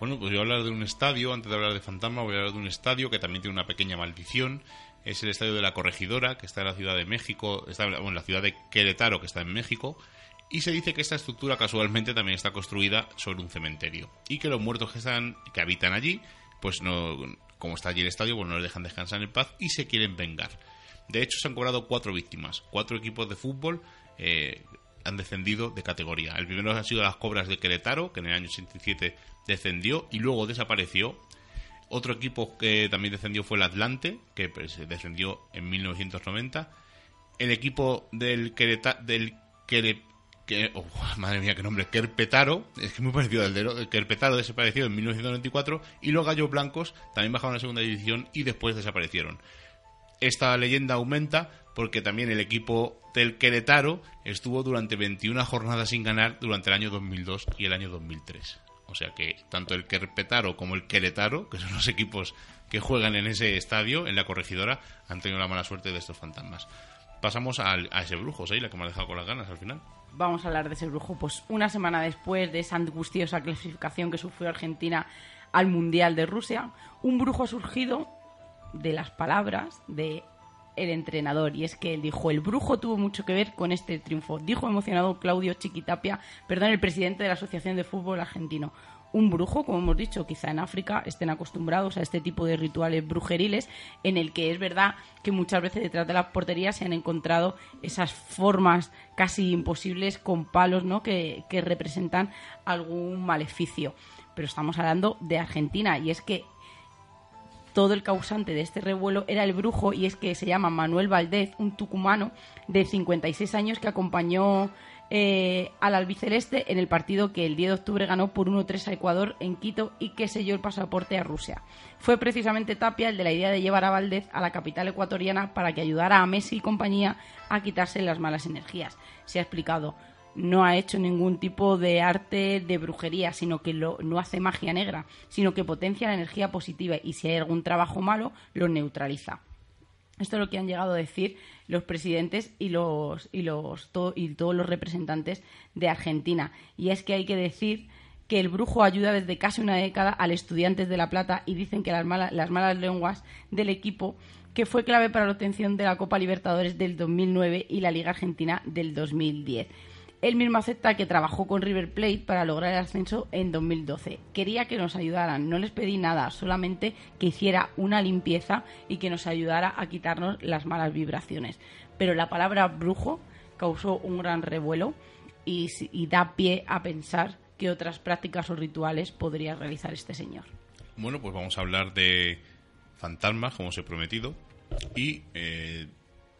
Bueno, pues a hablar de un estadio, antes de hablar de fantasma voy a hablar de un estadio que también tiene una pequeña maldición. Es el estadio de la Corregidora, que está en la ciudad de México, está en la ciudad de Querétaro, que está en México, y se dice que esta estructura casualmente también está construida sobre un cementerio y que los muertos que están que habitan allí, pues no como está allí el estadio, pues no les dejan descansar en paz y se quieren vengar. De hecho, se han cobrado cuatro víctimas. Cuatro equipos de fútbol eh, han descendido de categoría. El primero han sido las cobras de Querétaro, que en el año 87 descendió y luego desapareció. Otro equipo que también descendió fue el Atlante, que pues, descendió en 1990. El equipo del Querétaro, del Quere, que, oh, madre mía, qué nombre, Querpetaro, es que muy parecido al de Querpetaro desapareció en 1994 y los Gallos Blancos también bajaron a la segunda división y después desaparecieron. Esta leyenda aumenta porque también el equipo del Querétaro estuvo durante 21 jornadas sin ganar durante el año 2002 y el año 2003. O sea que tanto el Querpetaro como el Querétaro, que son los equipos que juegan en ese estadio, en la corregidora, han tenido la mala suerte de estos fantasmas. Pasamos a ese brujo, la que me ha dejado con las ganas al final. Vamos a hablar de ese brujo, pues una semana después de esa angustiosa clasificación que sufrió Argentina al Mundial de Rusia, un brujo ha surgido de las palabras de el entrenador y es que él dijo el brujo tuvo mucho que ver con este triunfo dijo emocionado Claudio Chiquitapia perdón el presidente de la Asociación de Fútbol Argentino un brujo, como hemos dicho, quizá en África estén acostumbrados a este tipo de rituales brujeriles, en el que es verdad que muchas veces detrás de las porterías se han encontrado esas formas casi imposibles con palos ¿no? que, que representan algún maleficio. Pero estamos hablando de Argentina y es que todo el causante de este revuelo era el brujo y es que se llama Manuel Valdez, un tucumano de 56 años que acompañó eh, al albiceleste en el partido que el 10 de octubre ganó por 1-3 a Ecuador en Quito y que selló el pasaporte a Rusia. Fue precisamente Tapia el de la idea de llevar a Valdez a la capital ecuatoriana para que ayudara a Messi y compañía a quitarse las malas energías. Se ha explicado no ha hecho ningún tipo de arte de brujería, sino que lo, no hace magia negra, sino que potencia la energía positiva y si hay algún trabajo malo, lo neutraliza. Esto es lo que han llegado a decir los presidentes y, los, y, los, y todos los representantes de Argentina. Y es que hay que decir que el brujo ayuda desde casi una década al Estudiantes de La Plata y dicen que las, las malas lenguas del equipo que fue clave para la obtención de la Copa Libertadores del 2009 y la Liga Argentina del 2010. Él mismo acepta que trabajó con River Plate para lograr el ascenso en 2012. Quería que nos ayudaran, no les pedí nada, solamente que hiciera una limpieza y que nos ayudara a quitarnos las malas vibraciones. Pero la palabra brujo causó un gran revuelo y, da pie a pensar qué otras prácticas o rituales podría realizar este señor. Bueno, pues vamos a hablar de fantasmas, como os he prometido, y eh,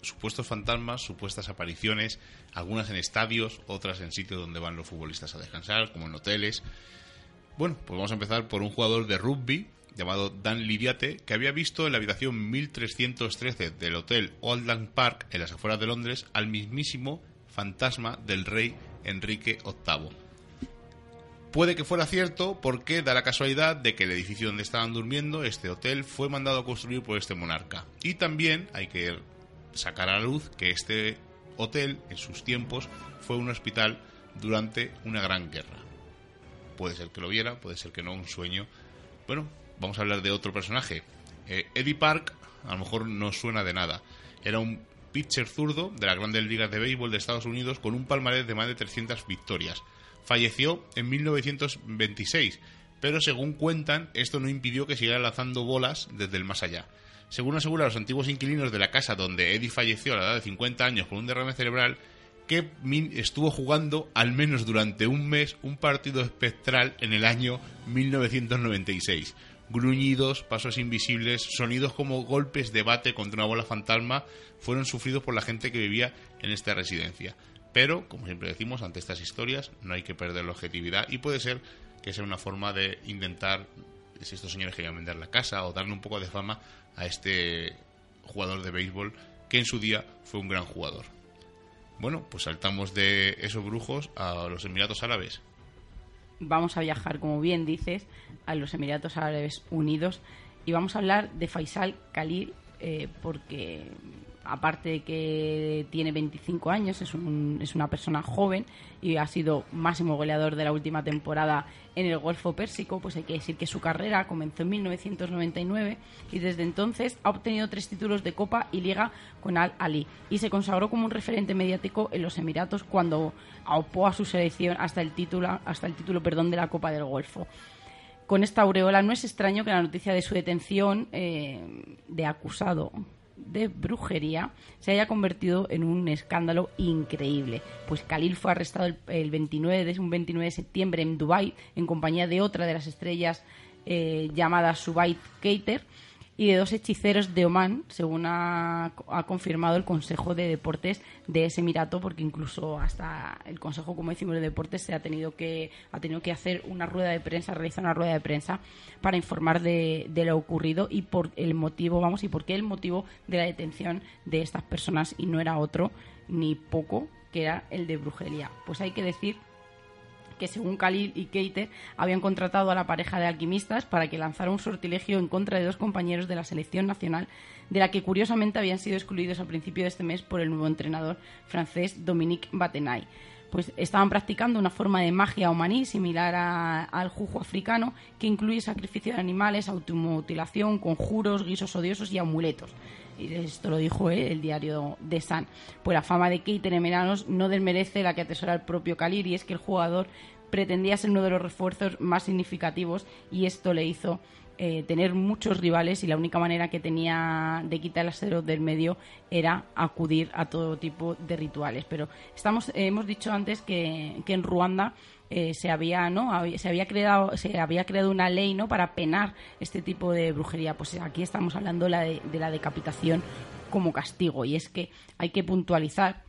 supuestos fantasmas, supuestas apariciones, algunas en estadios, otras en sitios donde van los futbolistas a descansar, como en hoteles. Bueno, pues vamos a empezar por un jugador de rugby llamado Dan Lidiate, que había visto en la habitación 1313 del hotel Oldland Park, en las afueras de Londres, al mismísimo fantasma del rey Enrique VIII. Puede que fuera cierto porque da la casualidad de que el edificio donde estaban durmiendo, este hotel, fue mandado a construir por este monarca. Y también hay que sacar a la luz que este hotel, en sus tiempos, fue un hospital durante una gran guerra. Puede ser que lo viera, puede ser que no, un sueño. Bueno, vamos a hablar de otro personaje. Eh, Eddie Park, a lo mejor no suena de nada. Era un pitcher zurdo de las grandes ligas de béisbol de Estados Unidos con un palmarés de más de 300 victorias. Falleció en 1926, pero según cuentan, esto no impidió que siguiera lanzando bolas desde el más allá. Según aseguran los antiguos inquilinos de la casa donde Eddie falleció a la edad de 50 años con un derrame cerebral, que estuvo jugando al menos durante un mes un partido espectral en el año 1996. Gruñidos, pasos invisibles, sonidos como golpes de bate contra una bola fantasma fueron sufridos por la gente que vivía en esta residencia. Pero, como siempre decimos, ante estas historias no hay que perder la objetividad y puede ser que sea una forma de intentar, si estos señores querían vender la casa o darle un poco de fama a este jugador de béisbol que en su día fue un gran jugador. Bueno, pues saltamos de esos brujos a los Emiratos Árabes. Vamos a viajar, como bien dices, a los Emiratos Árabes Unidos y vamos a hablar de Faisal Khalil eh, porque aparte de que tiene 25 años, es, un, es una persona joven y ha sido máximo goleador de la última temporada en el Golfo Pérsico, pues hay que decir que su carrera comenzó en 1999 y desde entonces ha obtenido tres títulos de Copa y Liga con Al Ali y se consagró como un referente mediático en los Emiratos cuando aupó a su selección hasta el título, hasta el título perdón, de la Copa del Golfo. Con esta aureola no es extraño que la noticia de su detención eh, de acusado de brujería se haya convertido en un escándalo increíble. Pues Khalil fue arrestado el, 29 de, un 29 de septiembre en Dubái en compañía de otra de las estrellas eh, llamada Subait Keiter y de dos hechiceros de Oman, según ha, confirmado el Consejo de Deportes de ese Emirato, porque incluso hasta el Consejo, como decimos, de Deportes se ha tenido que ha tenido que hacer una rueda de prensa, realizar una rueda de prensa para informar de, de lo ocurrido y por el motivo, vamos, y por qué el motivo de la detención de estas personas y no era otro ni poco que era el de brujería. Pues hay que decir que según Khalil y Keiter habían contratado a la pareja de alquimistas para que lanzara un sortilegio en contra de dos compañeros de la selección nacional, de la que curiosamente habían sido excluidos al principio de este mes por el nuevo entrenador francés Dominique Batenay pues estaban practicando una forma de magia omaní similar al jujo africano que incluye sacrificio de animales, automutilación, conjuros, guisos odiosos y amuletos. Y esto lo dijo el diario de San. Pues la fama de Keiter en no desmerece la que atesora el propio Kalir y es que el jugador pretendía ser uno de los refuerzos más significativos y esto le hizo eh, tener muchos rivales y la única manera que tenía de quitar el acero del medio era acudir a todo tipo de rituales. Pero estamos, hemos dicho antes que, en Ruanda eh, se había no se había creado se había creado una ley no para penar este tipo de brujería. Pues aquí estamos hablando de, la decapitación como castigo. Y es que hay que puntualizar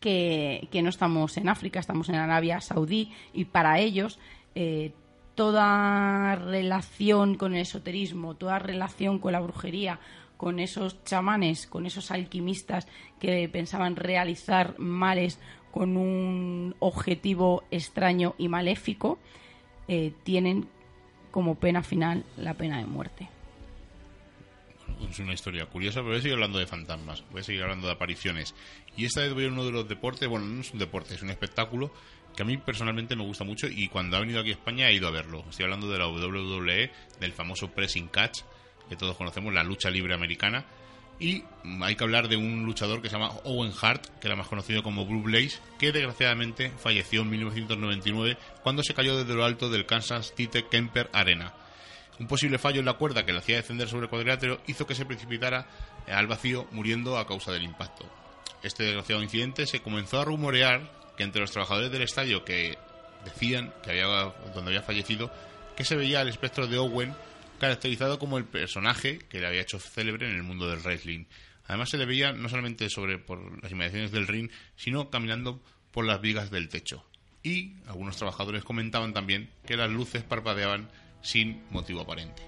que, no estamos en África, estamos en Arabia Saudí y para ellos eh, toda relación con el esoterismo, toda relación con la brujería, con esos chamanes, con esos alquimistas que pensaban realizar males con un objetivo extraño y maléfico, eh, tienen como pena final la pena de muerte. Es una historia curiosa, pero voy a seguir hablando de fantasmas, voy a seguir hablando de apariciones. Y esta vez voy a uno de los deportes, bueno, no es un deporte, es un espectáculo que a mí personalmente me gusta mucho y cuando ha venido aquí a España he ido a verlo. Estoy hablando de la WWE, del famoso pressing catch, que todos conocemos, la lucha libre americana. Y hay que hablar de un luchador que se llama Owen Hart, que era más conocido como Blue Blaze, que desgraciadamente falleció en 1999 cuando se cayó desde lo alto del Kansas City Kemper Arena. Un posible fallo en la cuerda que le hacía descender sobre el cuadrilátero hizo que se precipitara al vacío muriendo a causa del impacto. Este desgraciado incidente se comenzó a rumorear que entre los trabajadores del estadio que decían que había donde había fallecido que se veía el espectro de Owen caracterizado como el personaje que le había hecho célebre en el mundo del wrestling. Además se le veía no solamente sobre por las inmediaciones del ring, sino caminando por las vigas del techo. Y algunos trabajadores comentaban también que las luces parpadeaban sin motivo aparente.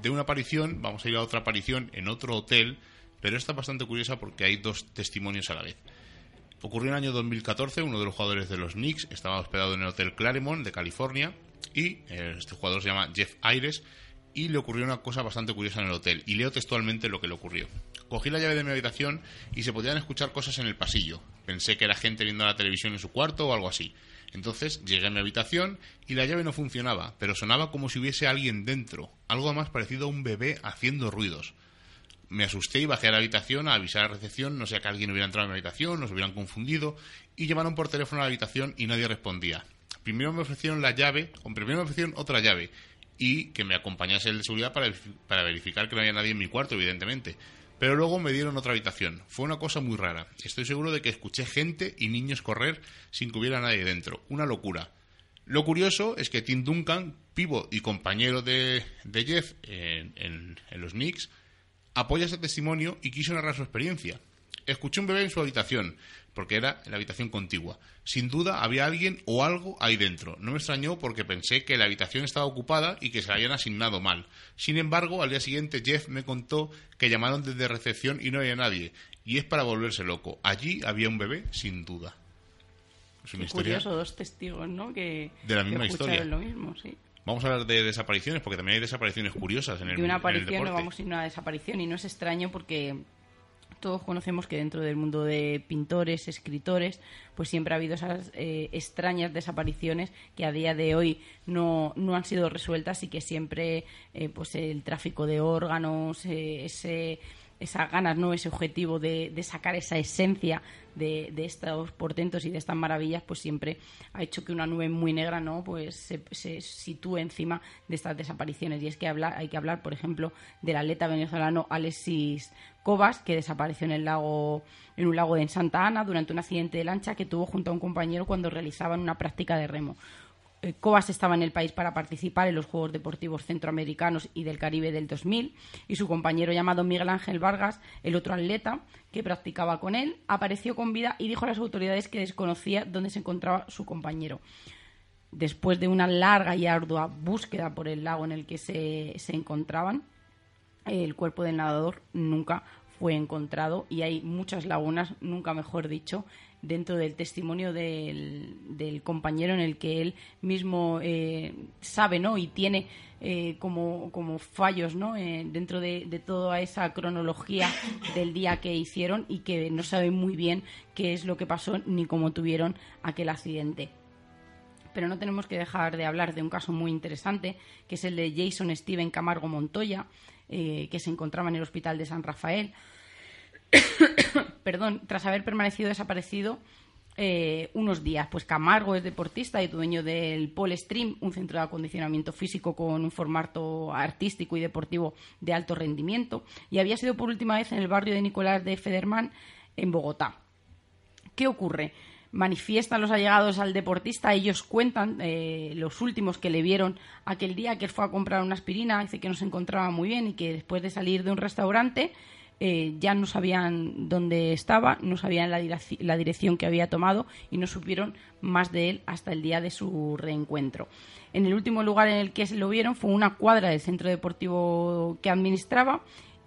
De una aparición vamos a ir a otra aparición en otro hotel, pero esta es bastante curiosa porque hay dos testimonios a la vez. Ocurrió en el año 2014, uno de los jugadores de los Knicks estaba hospedado en el Hotel Claremont de California y eh, este jugador se llama Jeff Ayres y le ocurrió una cosa bastante curiosa en el hotel y leo textualmente lo que le ocurrió. Cogí la llave de mi habitación y se podían escuchar cosas en el pasillo. Pensé que era gente viendo la televisión en su cuarto o algo así. Entonces llegué a mi habitación y la llave no funcionaba, pero sonaba como si hubiese alguien dentro, algo más parecido a un bebé haciendo ruidos me asusté y bajé a la habitación a avisar a la recepción, no sé que alguien hubiera entrado en la habitación, nos hubieran confundido, y llamaron por teléfono a la habitación y nadie respondía. Primero me ofrecieron la llave, o primero me ofrecieron otra llave, y que me acompañase el de seguridad para, para verificar que no había nadie en mi cuarto, evidentemente. Pero luego me dieron otra habitación. Fue una cosa muy rara. Estoy seguro de que escuché gente y niños correr sin que hubiera nadie dentro. Una locura. Lo curioso es que Tim Duncan, pivo y compañero de, Jeff en, en los Knicks, apoya ese testimonio y quiso narrar su experiencia. Escuché un bebé en su habitación, porque era en la habitación contigua. Sin duda había alguien o algo ahí dentro. No me extrañó porque pensé que la habitación estaba ocupada y que se la habían asignado mal. Sin embargo, al día siguiente Jeff me contó que llamaron desde recepción y no había nadie. Y es para volverse loco. Allí había un bebé, sin duda. Es una historia curioso, dos testigos, ¿no? Que, de la misma historia. lo mismo, sí. Vamos a hablar de desapariciones, porque también hay desapariciones curiosas en el De una aparición no vamos a ir a una desaparición, y no es extraño porque todos conocemos que dentro del mundo de pintores, escritores, pues siempre ha habido esas eh, extrañas desapariciones que a día de hoy no, no han sido resueltas y que siempre eh, pues el tráfico de órganos, eh, ese esas ganas, ¿no? ese objetivo de, de sacar esa esencia de, de, estos portentos y de estas maravillas, pues siempre ha hecho que una nube muy negra no pues se, se sitúe encima de estas desapariciones. Y es que hay que hablar, por ejemplo, del atleta venezolano Alexis Cobas, que desapareció en el lago, en un lago de Santa Ana durante un accidente de lancha que tuvo junto a un compañero cuando realizaban una práctica de remo. Cobas estaba en el país para participar en los Juegos Deportivos Centroamericanos y del Caribe del 2000 y su compañero llamado Miguel Ángel Vargas, el otro atleta que practicaba con él, apareció con vida y dijo a las autoridades que desconocía dónde se encontraba su compañero. Después de una larga y ardua búsqueda por el lago en el que se, se encontraban, el cuerpo del nadador nunca fue encontrado y hay muchas lagunas, nunca mejor dicho, dentro del testimonio del, compañero en el que él mismo eh, sabe ¿no? y tiene eh, como, como, fallos ¿no? Eh, dentro de, de, toda esa cronología del día que hicieron y que no sabe muy bien qué es lo que pasó ni cómo tuvieron aquel accidente. Pero no tenemos que dejar de hablar de un caso muy interesante, que es el de Jason Steven Camargo Montoya, que se encontraba en el hospital de San Rafael perdón, tras haber permanecido desaparecido eh, unos días. Pues Camargo es deportista y dueño del Pole Stream, un centro de acondicionamiento físico con un formato artístico y deportivo de alto rendimiento, y había sido por última vez en el barrio de Nicolás de Federman, en Bogotá. ¿Qué ocurre? manifiestan los allegados al deportista, ellos cuentan eh, los últimos que le vieron aquel día que él fue a comprar una aspirina, dice que no se encontraba muy bien y que después de salir de un restaurante eh, ya no sabían dónde estaba, no sabían la, la, dirección que había tomado y no supieron más de él hasta el día de su reencuentro. En el último lugar en el que se lo vieron fue una cuadra del centro deportivo que administraba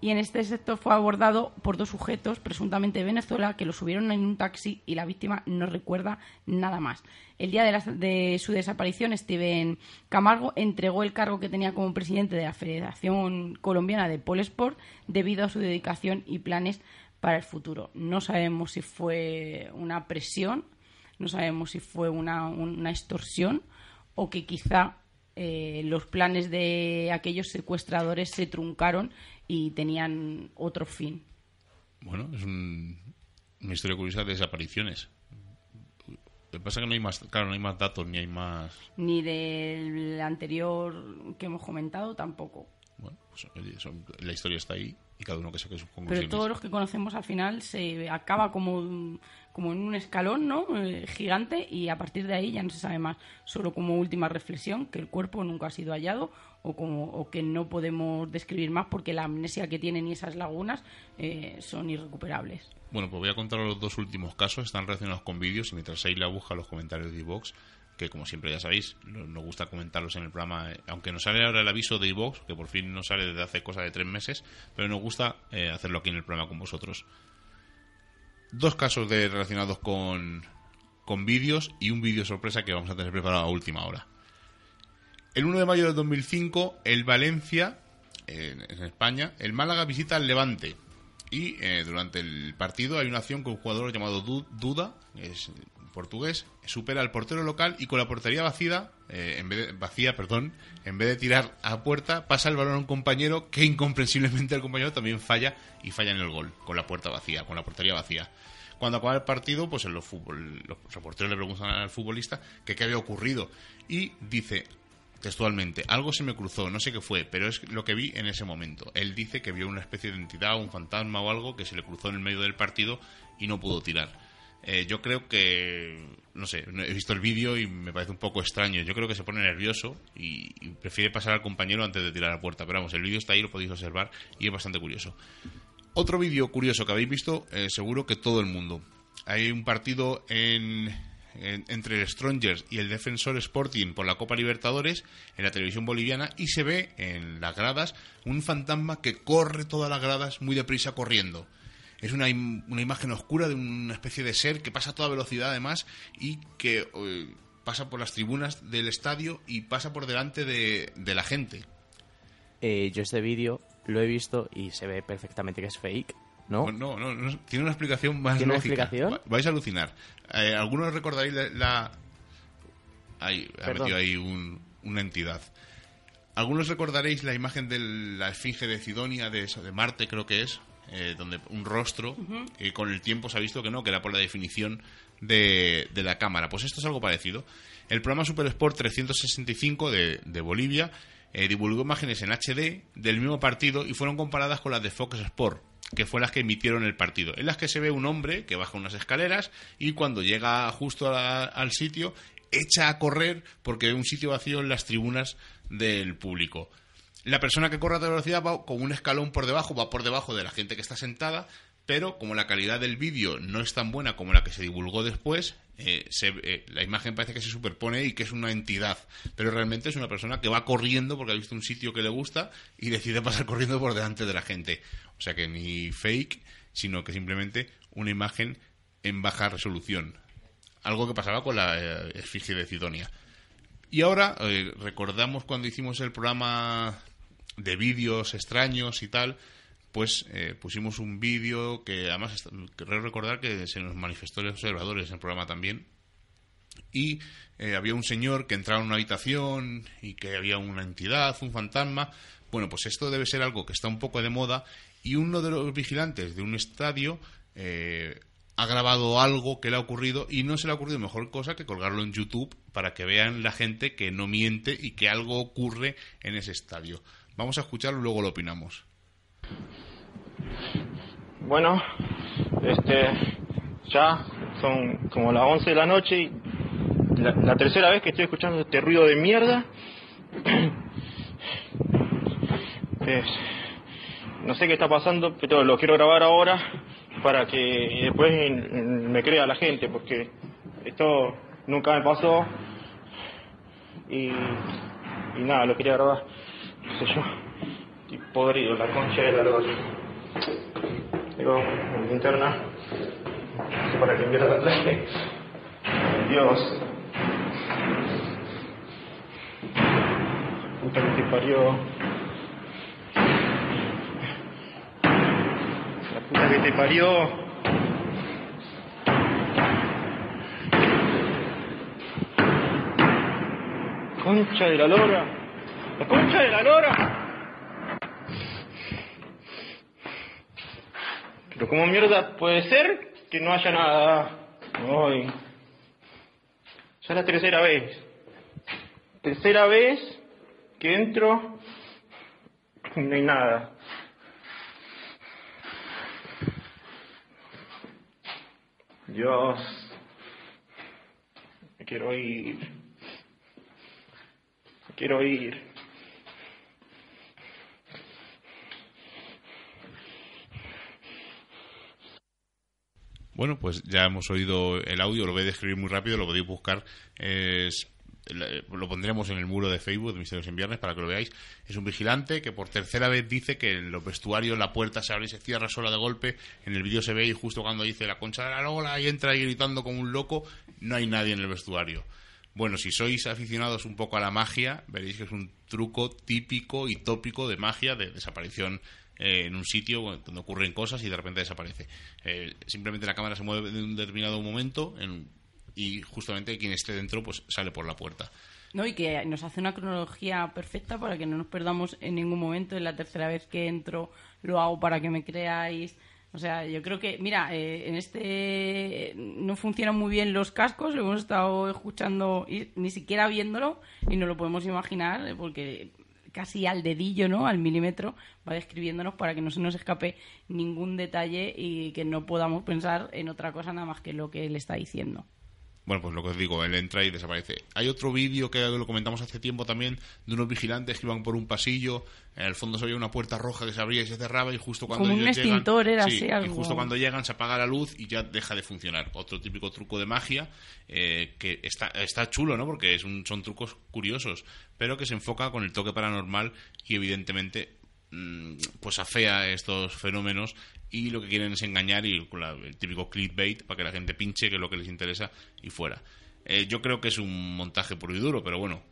y en este sector fue abordado por dos sujetos, presuntamente de Venezuela, que lo subieron en un taxi y la víctima no recuerda nada más. El día de, la, de, su desaparición, Steven Camargo entregó el cargo que tenía como presidente de la Federación Colombiana de Polesport debido a su dedicación y planes para el futuro. No sabemos si fue una presión, no sabemos si fue una, extorsión o que quizá eh, los planes de aquellos secuestradores se truncaron y tenían otro fin. Bueno, es un, una historia curiosa de desapariciones. Lo que pasa es que no hay más, claro, no hay más datos ni hay más. Ni del anterior que hemos comentado tampoco. Bueno, pues oye, son, la historia está ahí y cada uno que saque sus conclusiones. Pero todos los que conocemos al final se acaba como, como en un escalón ¿no? Eh, gigante y a partir de ahí ya no se sabe más. Solo como última reflexión que el cuerpo nunca ha sido hallado o, como, o que no podemos describir más porque la amnesia que tienen y esas lagunas eh, son irrecuperables. Bueno, pues voy a contar los dos últimos casos, están relacionados con vídeos y mientras ahí la busca los comentarios de iVox que como siempre ya sabéis, nos gusta comentarlos en el programa, eh, aunque nos sale ahora el aviso de iVox, que por fin nos sale desde hace cosa de tres meses, pero nos gusta eh, hacerlo aquí en el programa con vosotros. Dos casos de, relacionados con, con vídeos y un vídeo sorpresa que vamos a tener preparado a última hora. El 1 de mayo de 2005, el Valencia, en, España, el Málaga visita al Levante. Y eh, durante el partido hay una acción con un jugador llamado Duda, portugués, supera al portero local y con la portería vacía, eh, en vez de, vacía, perdón, en vez de tirar a puerta, pasa el balón a un compañero que incomprensiblemente el compañero también falla y falla en el gol, con la puerta vacía, con la portería vacía. Cuando acaba el partido, pues en los, fútbol, los reporteros le preguntan al futbolista que qué había ocurrido y dice textualmente, algo se me cruzó, no sé qué fue, pero es lo que vi en ese momento. Él dice que vio una especie de entidad, un fantasma o algo que se le cruzó en el medio del partido y no pudo tirar eh, yo creo que, no sé, he visto el vídeo y me parece un poco extraño. Yo creo que se pone nervioso y, prefiere pasar al compañero antes de tirar a la puerta. Pero vamos, el vídeo está ahí, lo podéis observar y es bastante curioso. Otro vídeo curioso que habéis visto, eh, seguro que todo el mundo. Hay un partido en, entre el Strongers y el Defensor Sporting por la Copa Libertadores en la televisión boliviana y se ve en las gradas un fantasma que corre todas las gradas muy deprisa corriendo es una, una imagen oscura de una especie de ser que pasa a toda velocidad además y que eh, pasa por las tribunas del estadio y pasa por delante de, de la gente. Eh, yo este vídeo lo he visto y se ve perfectamente que es fake. ¿No? No, no, no, tiene una explicación más ¿Tiene lógica. una explicación? Vais a alucinar. Eh, algunos recordaréis la... la... Ahí, ha metido ahí un, una entidad. Algunos recordaréis la imagen de la esfinge de Sidonia, de, eso, de Marte creo que es, eh, donde un rostro, y con el tiempo se ha visto que no, que era por la definición de, de la cámara. Pues esto es algo parecido. El programa Super Sport 365 de, de Bolivia eh, divulgó imágenes en HD del mismo partido y fueron comparadas con las de Fox Sport, que fue las que emitieron el partido, en las que se ve un hombre que baja unas escaleras y cuando llega justo al sitio echa a correr porque ve un sitio vacío en las tribunas del público. La persona que corre a toda velocidad va con un escalón por debajo, va por debajo de la gente que está sentada, pero como la calidad del vídeo no es tan buena como la que se divulgó después, eh, eh, la imagen parece que se superpone y que es una entidad, pero realmente es una persona que va corriendo porque ha visto un sitio que le gusta y decide pasar corriendo por delante de la gente. O sea que ni fake, sino que simplemente una imagen en baja resolución. Algo que pasaba con la eh, efigie de Cidonia. Y ahora recordamos cuando hicimos el programa de vídeos extraños y tal, pues eh, pusimos un vídeo que además creo recordar que se nos manifestó los observadores en el programa también y eh, había un señor que entraba en una habitación y que había una entidad, un fantasma. Bueno, pues esto debe ser algo que está un poco de moda y uno de los vigilantes de un estadio eh, ha grabado algo que le ha ocurrido y no se le ha ocurrido mejor cosa que colgarlo en YouTube para que vean la gente que no miente y que algo ocurre en ese estadio. Vamos a escucharlo y luego lo opinamos. Bueno, este, ya son como las 11 de la noche y la, tercera vez que estoy escuchando este ruido de mierda. no sé qué está pasando, pero lo quiero grabar ahora para que después me crea la gente, porque esto nunca me pasó y, y nada, lo quería grabar, no sé yo, y podrido, la concha de la luz. Digo, en linterna, para que enviara la clase. Dios. Puta que te parió. La puta que te parió. Concha de la lora. La concha de la lora. Pero como mierda puede ser que no haya nada hoy. Ya es la tercera vez. Tercera vez que entro y no hay nada. Dios, me quiero ir. Me quiero ir. Bueno, pues ya hemos oído el audio, lo voy a describir muy rápido, lo podéis buscar. Es, lo pondremos en el muro de Facebook de Misterios en Viernes para que lo veáis. Es un vigilante que por tercera vez dice que en los vestuarios la puerta se abre y se cierra sola de golpe. En el vídeo se ve y justo cuando dice la concha de la lola y entra ahí gritando como un loco, no hay nadie en el vestuario. Bueno, si sois aficionados un poco a la magia, veréis que es un truco típico y tópico de magia de desaparición eh, en un sitio donde ocurren cosas y de repente desaparece. Eh, simplemente la cámara se mueve en un determinado momento y justamente quien esté dentro pues sale por la puerta. No, y que nos hace una cronología perfecta para que no nos perdamos en ningún momento. En la tercera vez que entro lo hago para que me creáis. O sea, yo creo que, mira, eh, en este no funcionan muy bien los cascos, lo hemos estado escuchando ni siquiera viéndolo y no lo podemos imaginar porque casi al dedillo, ¿no? Al milímetro, va describiéndonos para que no se nos escape ningún detalle y que no podamos pensar en otra cosa nada más que lo que él está diciendo. Bueno, pues lo que os digo, él entra y desaparece. Hay otro vídeo que lo comentamos hace tiempo también de unos vigilantes que iban por un pasillo, en el fondo se veía una puerta roja que se abría y se cerraba y justo cuando Como un extintor era así, algo. y justo cuando llegan se apaga la luz y ya deja de funcionar. Otro típico truco de magia eh, que está, está chulo, ¿no? Porque es un, son trucos curiosos, pero que se enfoca con el toque paranormal y evidentemente pues afea estos fenómenos y lo que quieren es engañar y el típico clickbait para que la gente pinche que es lo que les interesa y fuera. Eh, yo creo que es un montaje puro y duro, pero bueno,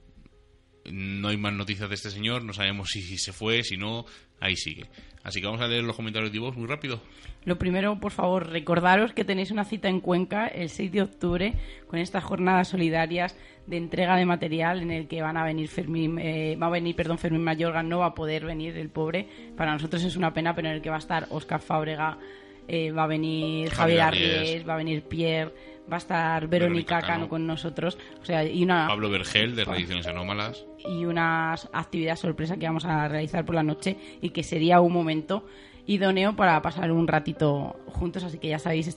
no hay más noticias de este señor, no sabemos si se fue, si no, ahí sigue. Así que vamos a leer los comentarios de vos muy rápido. Lo primero, por favor, recordaros que tenéis una cita en Cuenca el 6 de octubre con estas jornadas solidarias de entrega de material en el que van a venir Fermín, eh, va a venir, perdón, Fermín Mayorga, no va a poder venir el pobre. Para nosotros es una pena, pero en el que va a estar Oscar Fábrega, eh, va a venir Javier, Javier va a venir Pierre va a estar Verónica, Cano. con nosotros. O sea, y una, Pablo Vergel de Reediciones Anómalas. Y una actividad sorpresa que vamos a realizar por la noche y que sería un momento idóneo para pasar un ratito juntos. Así que ya sabéis,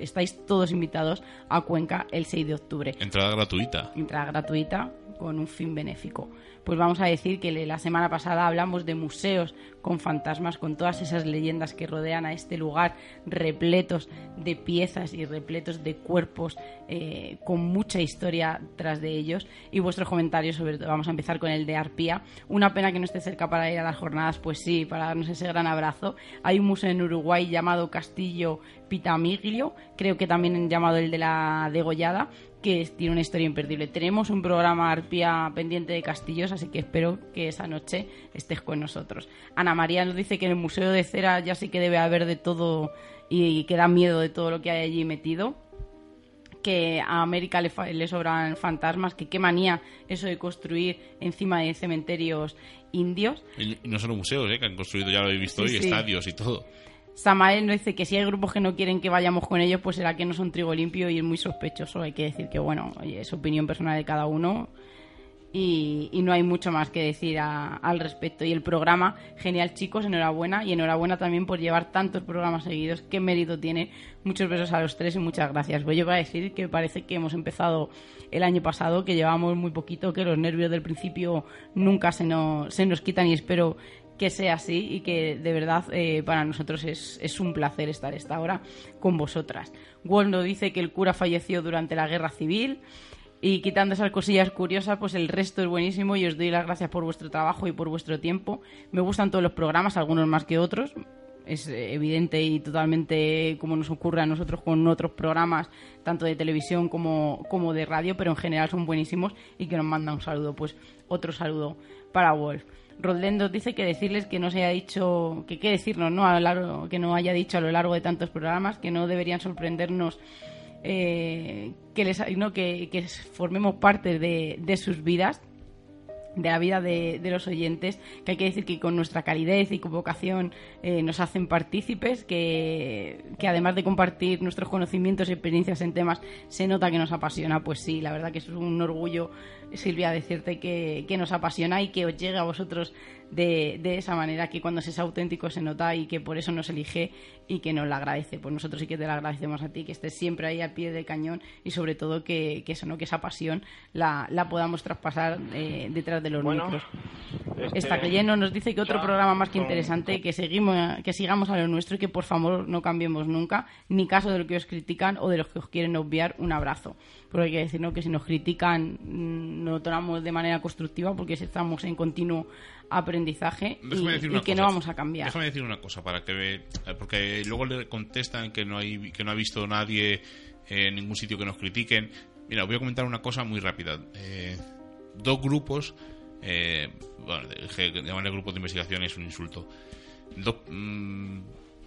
estáis todos invitados a Cuenca el 6 de octubre. Entrada gratuita. Entrada gratuita con un fin benéfico pues vamos a decir que la semana pasada hablamos de museos con fantasmas, con todas esas leyendas que rodean a este lugar, repletos de piezas y repletos de cuerpos, eh, con mucha historia tras de ellos. Y vuestros comentarios sobre todo, vamos a empezar con el de Arpía. Una pena que no esté cerca para ir a las jornadas, pues sí, para darnos ese gran abrazo. Hay un museo en Uruguay llamado Castillo Pitamiglio, creo que también llamado el de la degollada, que tiene una historia imperdible. Tenemos un programa Arpía pendiente de castillos, así que espero que esa noche estés con nosotros. Ana María nos dice que en el Museo de Cera ya sí que debe haber de todo y que da miedo de todo lo que hay allí metido que a América le, sobran fantasmas, que qué manía eso de construir encima de cementerios indios. Y no solo museos, ¿eh? que han construido, ya lo habéis visto hoy, estadios y todo. Samael nos dice que si hay grupos que no quieren que vayamos con ellos, pues será que no son trigo limpio y es muy sospechoso. Hay que decir que, bueno, es opinión personal de cada uno y, no hay mucho más que decir al respecto. Y el programa, genial chicos, enhorabuena y enhorabuena también por llevar tantos programas seguidos. Qué mérito tiene. Muchos besos a los tres y muchas gracias. Voy a decir que parece que hemos empezado el año pasado, que llevamos muy poquito, que los nervios del principio nunca se nos, se nos quitan y espero que sea así y que de verdad eh, para nosotros es, un placer estar esta hora con vosotras. Waldo dice que el cura falleció durante la guerra civil y quitando esas cosillas curiosas, pues el resto es buenísimo y os doy las gracias por vuestro trabajo y por vuestro tiempo. Me gustan todos los programas, algunos más que otros. Es evidente y totalmente como nos ocurre a nosotros con otros programas, tanto de televisión como, como de radio, pero en general son buenísimos y que nos manda un saludo. Pues otro saludo para Wolf. Rodlendo dice que decirles que no se haya dicho, que qué decirnos, ¿no? A lo largo, que no haya dicho a lo largo de tantos programas, que no deberían sorprendernos eh, que, les, ¿no? que, que formemos parte de, de sus vidas de la vida de, los oyentes, que hay que decir que con nuestra calidez y convocación eh, nos hacen partícipes, que, que, además de compartir nuestros conocimientos y experiencias en temas, se nota que nos apasiona, pues sí, la verdad que es un orgullo, Silvia, decirte que, que nos apasiona y que os llegue a vosotros de, de, esa manera, que cuando se es auténtico se nota y que por eso nos elige y que nos la agradece. Pues nosotros sí que te la agradecemos a ti, que estés siempre ahí al pie del cañón y sobre todo que, que eso, ¿no? que esa pasión la, la podamos traspasar eh, detrás de los bueno, micros. Este, Está que lleno nos dice que otro programa más que interesante, que seguimos, que sigamos a lo nuestro y que por favor no cambiemos nunca, ni caso de lo que os critican o de los que os quieren obviar. Un abrazo. Porque hay que decir ¿no? que si nos critican mm, no lo tomamos de manera constructiva porque estamos en continuo aprendizaje y, que no vamos a cambiar. Déjame decir una cosa para que porque luego le contestan que no hay que no ha visto nadie en ningún sitio que nos critiquen. Mira, voy a comentar una cosa muy rápida. Eh, dos grupos, eh, bueno, llamarle grupo de investigación es un insulto. Mm,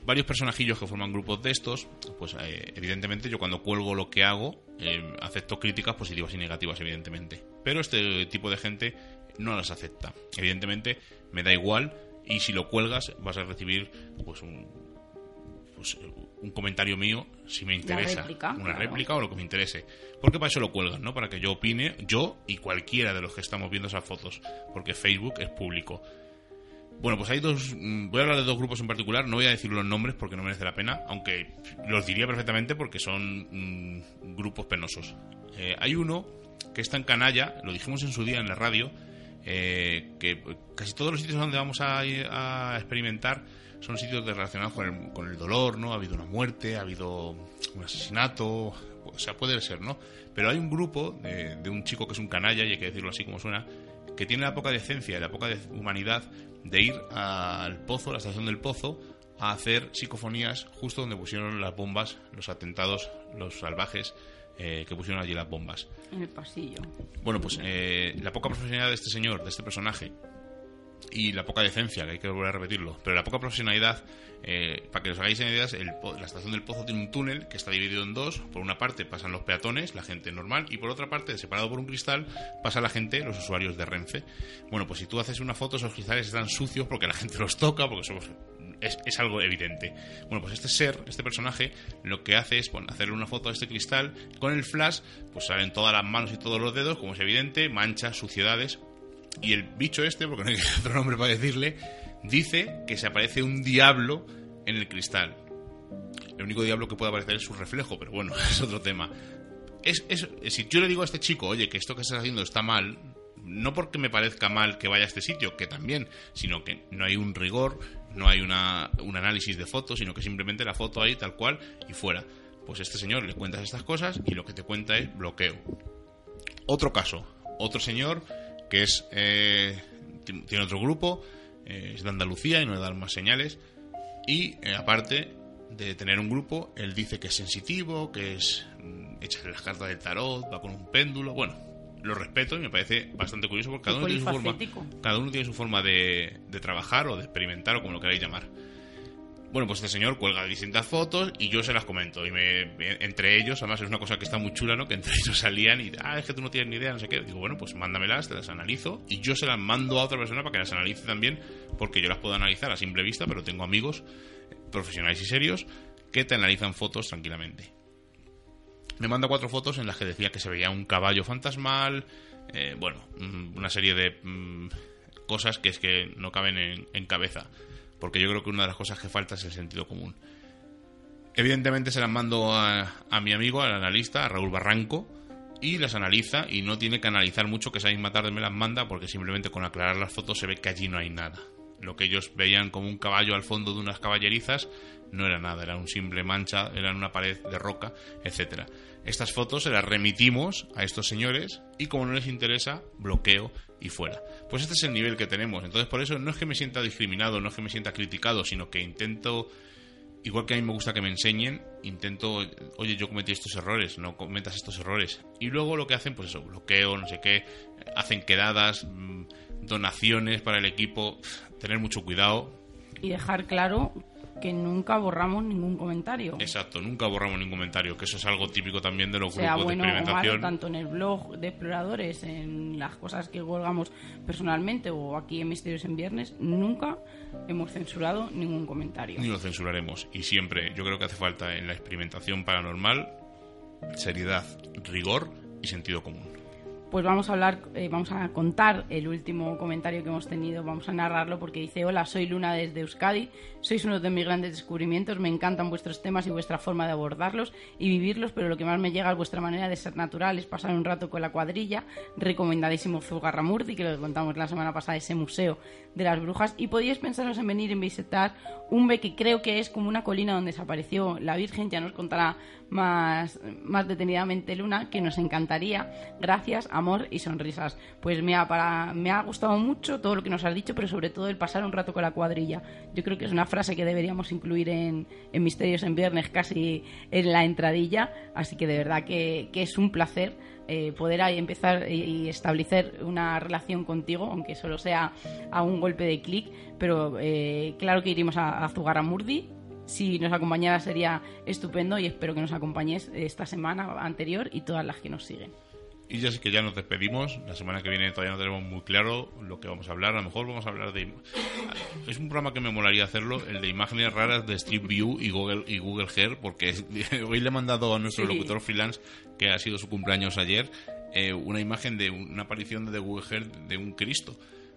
varios personajillos que forman grupos de estos, pues eh, evidentemente yo cuando cuelgo lo que hago acepto críticas positivas y negativas, evidentemente. Pero este tipo de gente no las acepta. Evidentemente, me da igual y si lo cuelgas vas a recibir pues un, pues, un comentario mío si me interesa. una réplica o lo que me interese. Porque para eso lo cuelgan, ¿no? Para que yo opine, yo y cualquiera de los que estamos viendo esas fotos. Porque Facebook es público. Bueno, pues hay dos. Mm, voy a hablar de dos grupos en particular. No voy a decir los nombres porque no merece la pena. Aunque los diría perfectamente porque son mm, grupos penosos. Eh, hay uno que está en canalla, lo dijimos en su día en la radio, eh, que casi todos los sitios donde vamos a, a experimentar son sitios relacionados con el, con el dolor, ¿no? Ha habido una muerte, ha habido un asesinato, o sea, puede ser, ¿no? Pero hay un grupo de, de, un chico que es un canalla, y hay que decirlo así como suena, que tiene la poca decencia y la poca humanidad de ir al pozo, la estación del pozo, a hacer psicofonías justo donde pusieron las bombas, los atentados, los salvajes eh, que pusieron allí las bombas. En el pasillo. Bueno, pues eh, la poca profesionalidad de este señor, de este personaje, y la poca decencia, que hay que volver a repetirlo, pero la poca profesionalidad, eh, para que os hagáis ideas, el la estación del Pozo tiene un túnel que está dividido en dos. Por una parte pasan los peatones, la gente normal, y por otra parte, separado por un cristal, pasa la gente, los usuarios de Renfe. Bueno, pues si tú haces una foto, esos cristales están sucios porque la gente los toca, porque es, es algo evidente. Bueno, pues este ser, este personaje, lo que hace es bueno, hacerle una foto a este cristal, con el flash, pues salen todas las manos y todos los dedos, como es evidente, manchas, suciedades, y el bicho este, porque no hay otro nombre para decirle, dice que se aparece un diablo en el cristal. El único diablo que puede aparecer es su reflejo, pero bueno, es otro tema. Es, es- si yo le digo a este chico, oye, que esto que estás haciendo está mal, no porque me parezca mal que vaya a este sitio, que también, sino que no hay un rigor, no hay una, un análisis de fotos, sino que simplemente la foto ahí tal cual y fuera. Pues este señor le cuentas estas cosas y lo que te cuenta es bloqueo. Otro caso, otro señor que es eh, ti- tiene otro grupo, eh, es de Andalucía y no le dan más señales. Y eh, aparte de tener un grupo, él dice que es sensitivo, que es mm, echa las cartas del tarot, va con un péndulo. Bueno, lo respeto y me parece bastante curioso porque cada uno tiene su forma, cada uno tiene su forma de, de trabajar o de experimentar o como lo queráis llamar. Bueno, pues este señor cuelga distintas fotos y yo se las comento. Y me, entre ellos, además es una cosa que está muy chula, ¿no? Que entre ellos salían y, ah, es que tú no tienes ni idea, no sé qué. Digo, bueno, pues mándamelas, te las analizo y yo se las mando a otra persona para que las analice también, porque yo las puedo analizar a simple vista, pero tengo amigos profesionales y serios que te analizan fotos tranquilamente. Me manda cuatro fotos en las que decía que se veía un caballo fantasmal, eh, bueno, mm, una serie de mm, cosas que es que no caben en, en cabeza, porque yo creo que una de las cosas que falta es el sentido común. Evidentemente se las mando a, mi amigo, al analista, a Raúl Barranco, y las analiza y no tiene que analizar mucho que esa misma tarde me las manda porque simplemente con aclarar las fotos se ve que allí no hay nada. Lo que ellos veían como un caballo al fondo de unas caballerizas no era nada, era un simple mancha, era una pared de roca, etcétera. Estas fotos se las remitimos a estos señores y como no les interesa, bloqueo y fuera. Pues este es el nivel que tenemos. Entonces por eso no es que me sienta discriminado, no es que me sienta criticado, sino que intento igual que a mí me gusta que me enseñen, intento, oye, yo cometí estos errores, no cometas estos errores. Y luego lo que hacen, pues eso, bloqueo, no sé qué, hacen quedadas, mm, donaciones para el equipo, tener mucho cuidado. Y dejar claro que nunca borramos ningún comentario. Exacto, nunca borramos ningún comentario, que eso es algo típico también de los sea grupos bueno de o malo, experimentación. tanto en el blog de exploradores, en las cosas que colgamos personalmente o aquí en Misterios en Viernes, nunca hemos censurado ningún comentario. Ni lo censuraremos. Y siempre, yo creo que hace falta en la experimentación paranormal seriedad, rigor y sentido común. Pues vamos a hablar, eh, vamos a contar el último comentario que hemos tenido, vamos a narrarlo porque dice, hola, soy Luna desde Euskadi, sois uno de mis grandes descubrimientos, me encantan vuestros temas y vuestra forma de abordarlos y vivirlos, pero lo que más me llega es vuestra manera de ser natural, es pasar un rato con la cuadrilla, recomendadísimo Zugarramurdi, que lo contamos la semana pasada, ese museo de las brujas, y podíais pensaros en venir a visitar Umbe, que creo que es como una colina donde desapareció la Virgen, ya nos contará más, más detenidamente Luna, que nos encantaría. Gracias, amor y sonrisas. Pues me ha, para, me ha gustado mucho todo lo que nos has dicho, pero sobre todo el pasar un rato con la cuadrilla. Yo creo que es una frase que deberíamos incluir en, en Misterios en Viernes, casi en la entradilla. Así que de verdad que, que es un placer eh, poder ahí empezar y, establecer una relación contigo, aunque solo sea a un golpe de clic. Pero eh, claro que iremos a, a Zugarramurdi si nos acompañara sería estupendo y espero que nos acompañes esta semana anterior y todas las que nos siguen. Y ya sé que ya nos despedimos. La semana que viene todavía no tenemos muy claro lo que vamos a hablar. A lo mejor vamos a hablar de. Es un programa que me molaría hacerlo, el de imágenes raras de Street View y Google, y Google Earth, porque hoy le he mandado a nuestro Sí. locutor freelance, que ha sido su cumpleaños ayer, eh, una imagen de una aparición de Google Earth de un Cristo.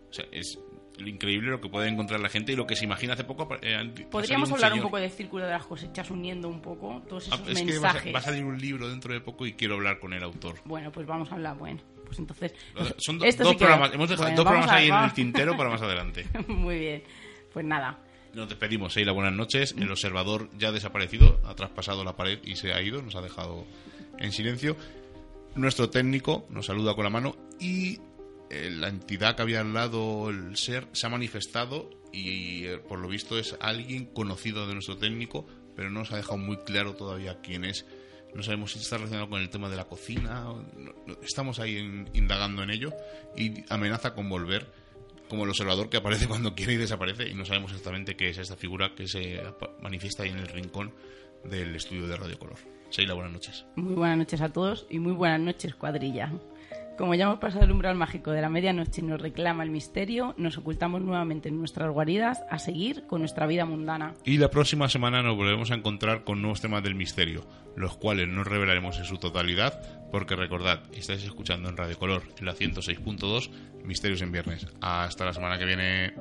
O sea, es increíble lo que puede encontrar la gente y lo que se imagina hace poco. eh, Podríamos hablar un poco del círculo de las cosechas uniendo un poco todos Ah, es que va a, mensajes. salir un libro dentro de poco y quiero hablar con el autor. Bueno, pues vamos a hablar, bueno. Pues entonces... Son do- esto dos sí programas, hemos dejado Bueno, dos programas ahí en el tintero para más adelante. Muy bien. Pues nada, Nos despedimos, Sheila, buenas noches. El observador ya ha desaparecido, ha traspasado la pared y se ha ido, nos ha dejado en silencio. Nuestro técnico nos saluda con la mano y la entidad que había al lado, el ser, se ha manifestado y eh, por lo visto es alguien conocido de nuestro técnico, pero no nos ha dejado muy claro todavía quién es No sabemos si está relacionado con el tema de la cocina. estamos ahí en- indagando en ello y amenaza con volver como el observador que aparece cuando quiere y desaparece y no sabemos exactamente qué es esta figura que se manifiesta ahí en el rincón del estudio de Radio Color. Sheila, buenas noches. Muy buenas noches a todos y muy buenas noches, cuadrilla. Como ya hemos pasado el umbral mágico de la medianoche y nos reclama el misterio, nos ocultamos nuevamente en nuestras guaridas a seguir con nuestra vida mundana. Y la próxima semana nos volvemos a encontrar con nuevos temas del misterio, los cuales no revelaremos en su totalidad, porque recordad, estáis escuchando en Radio Color, la 106.2, Misterios en Viernes. Hasta la semana que viene.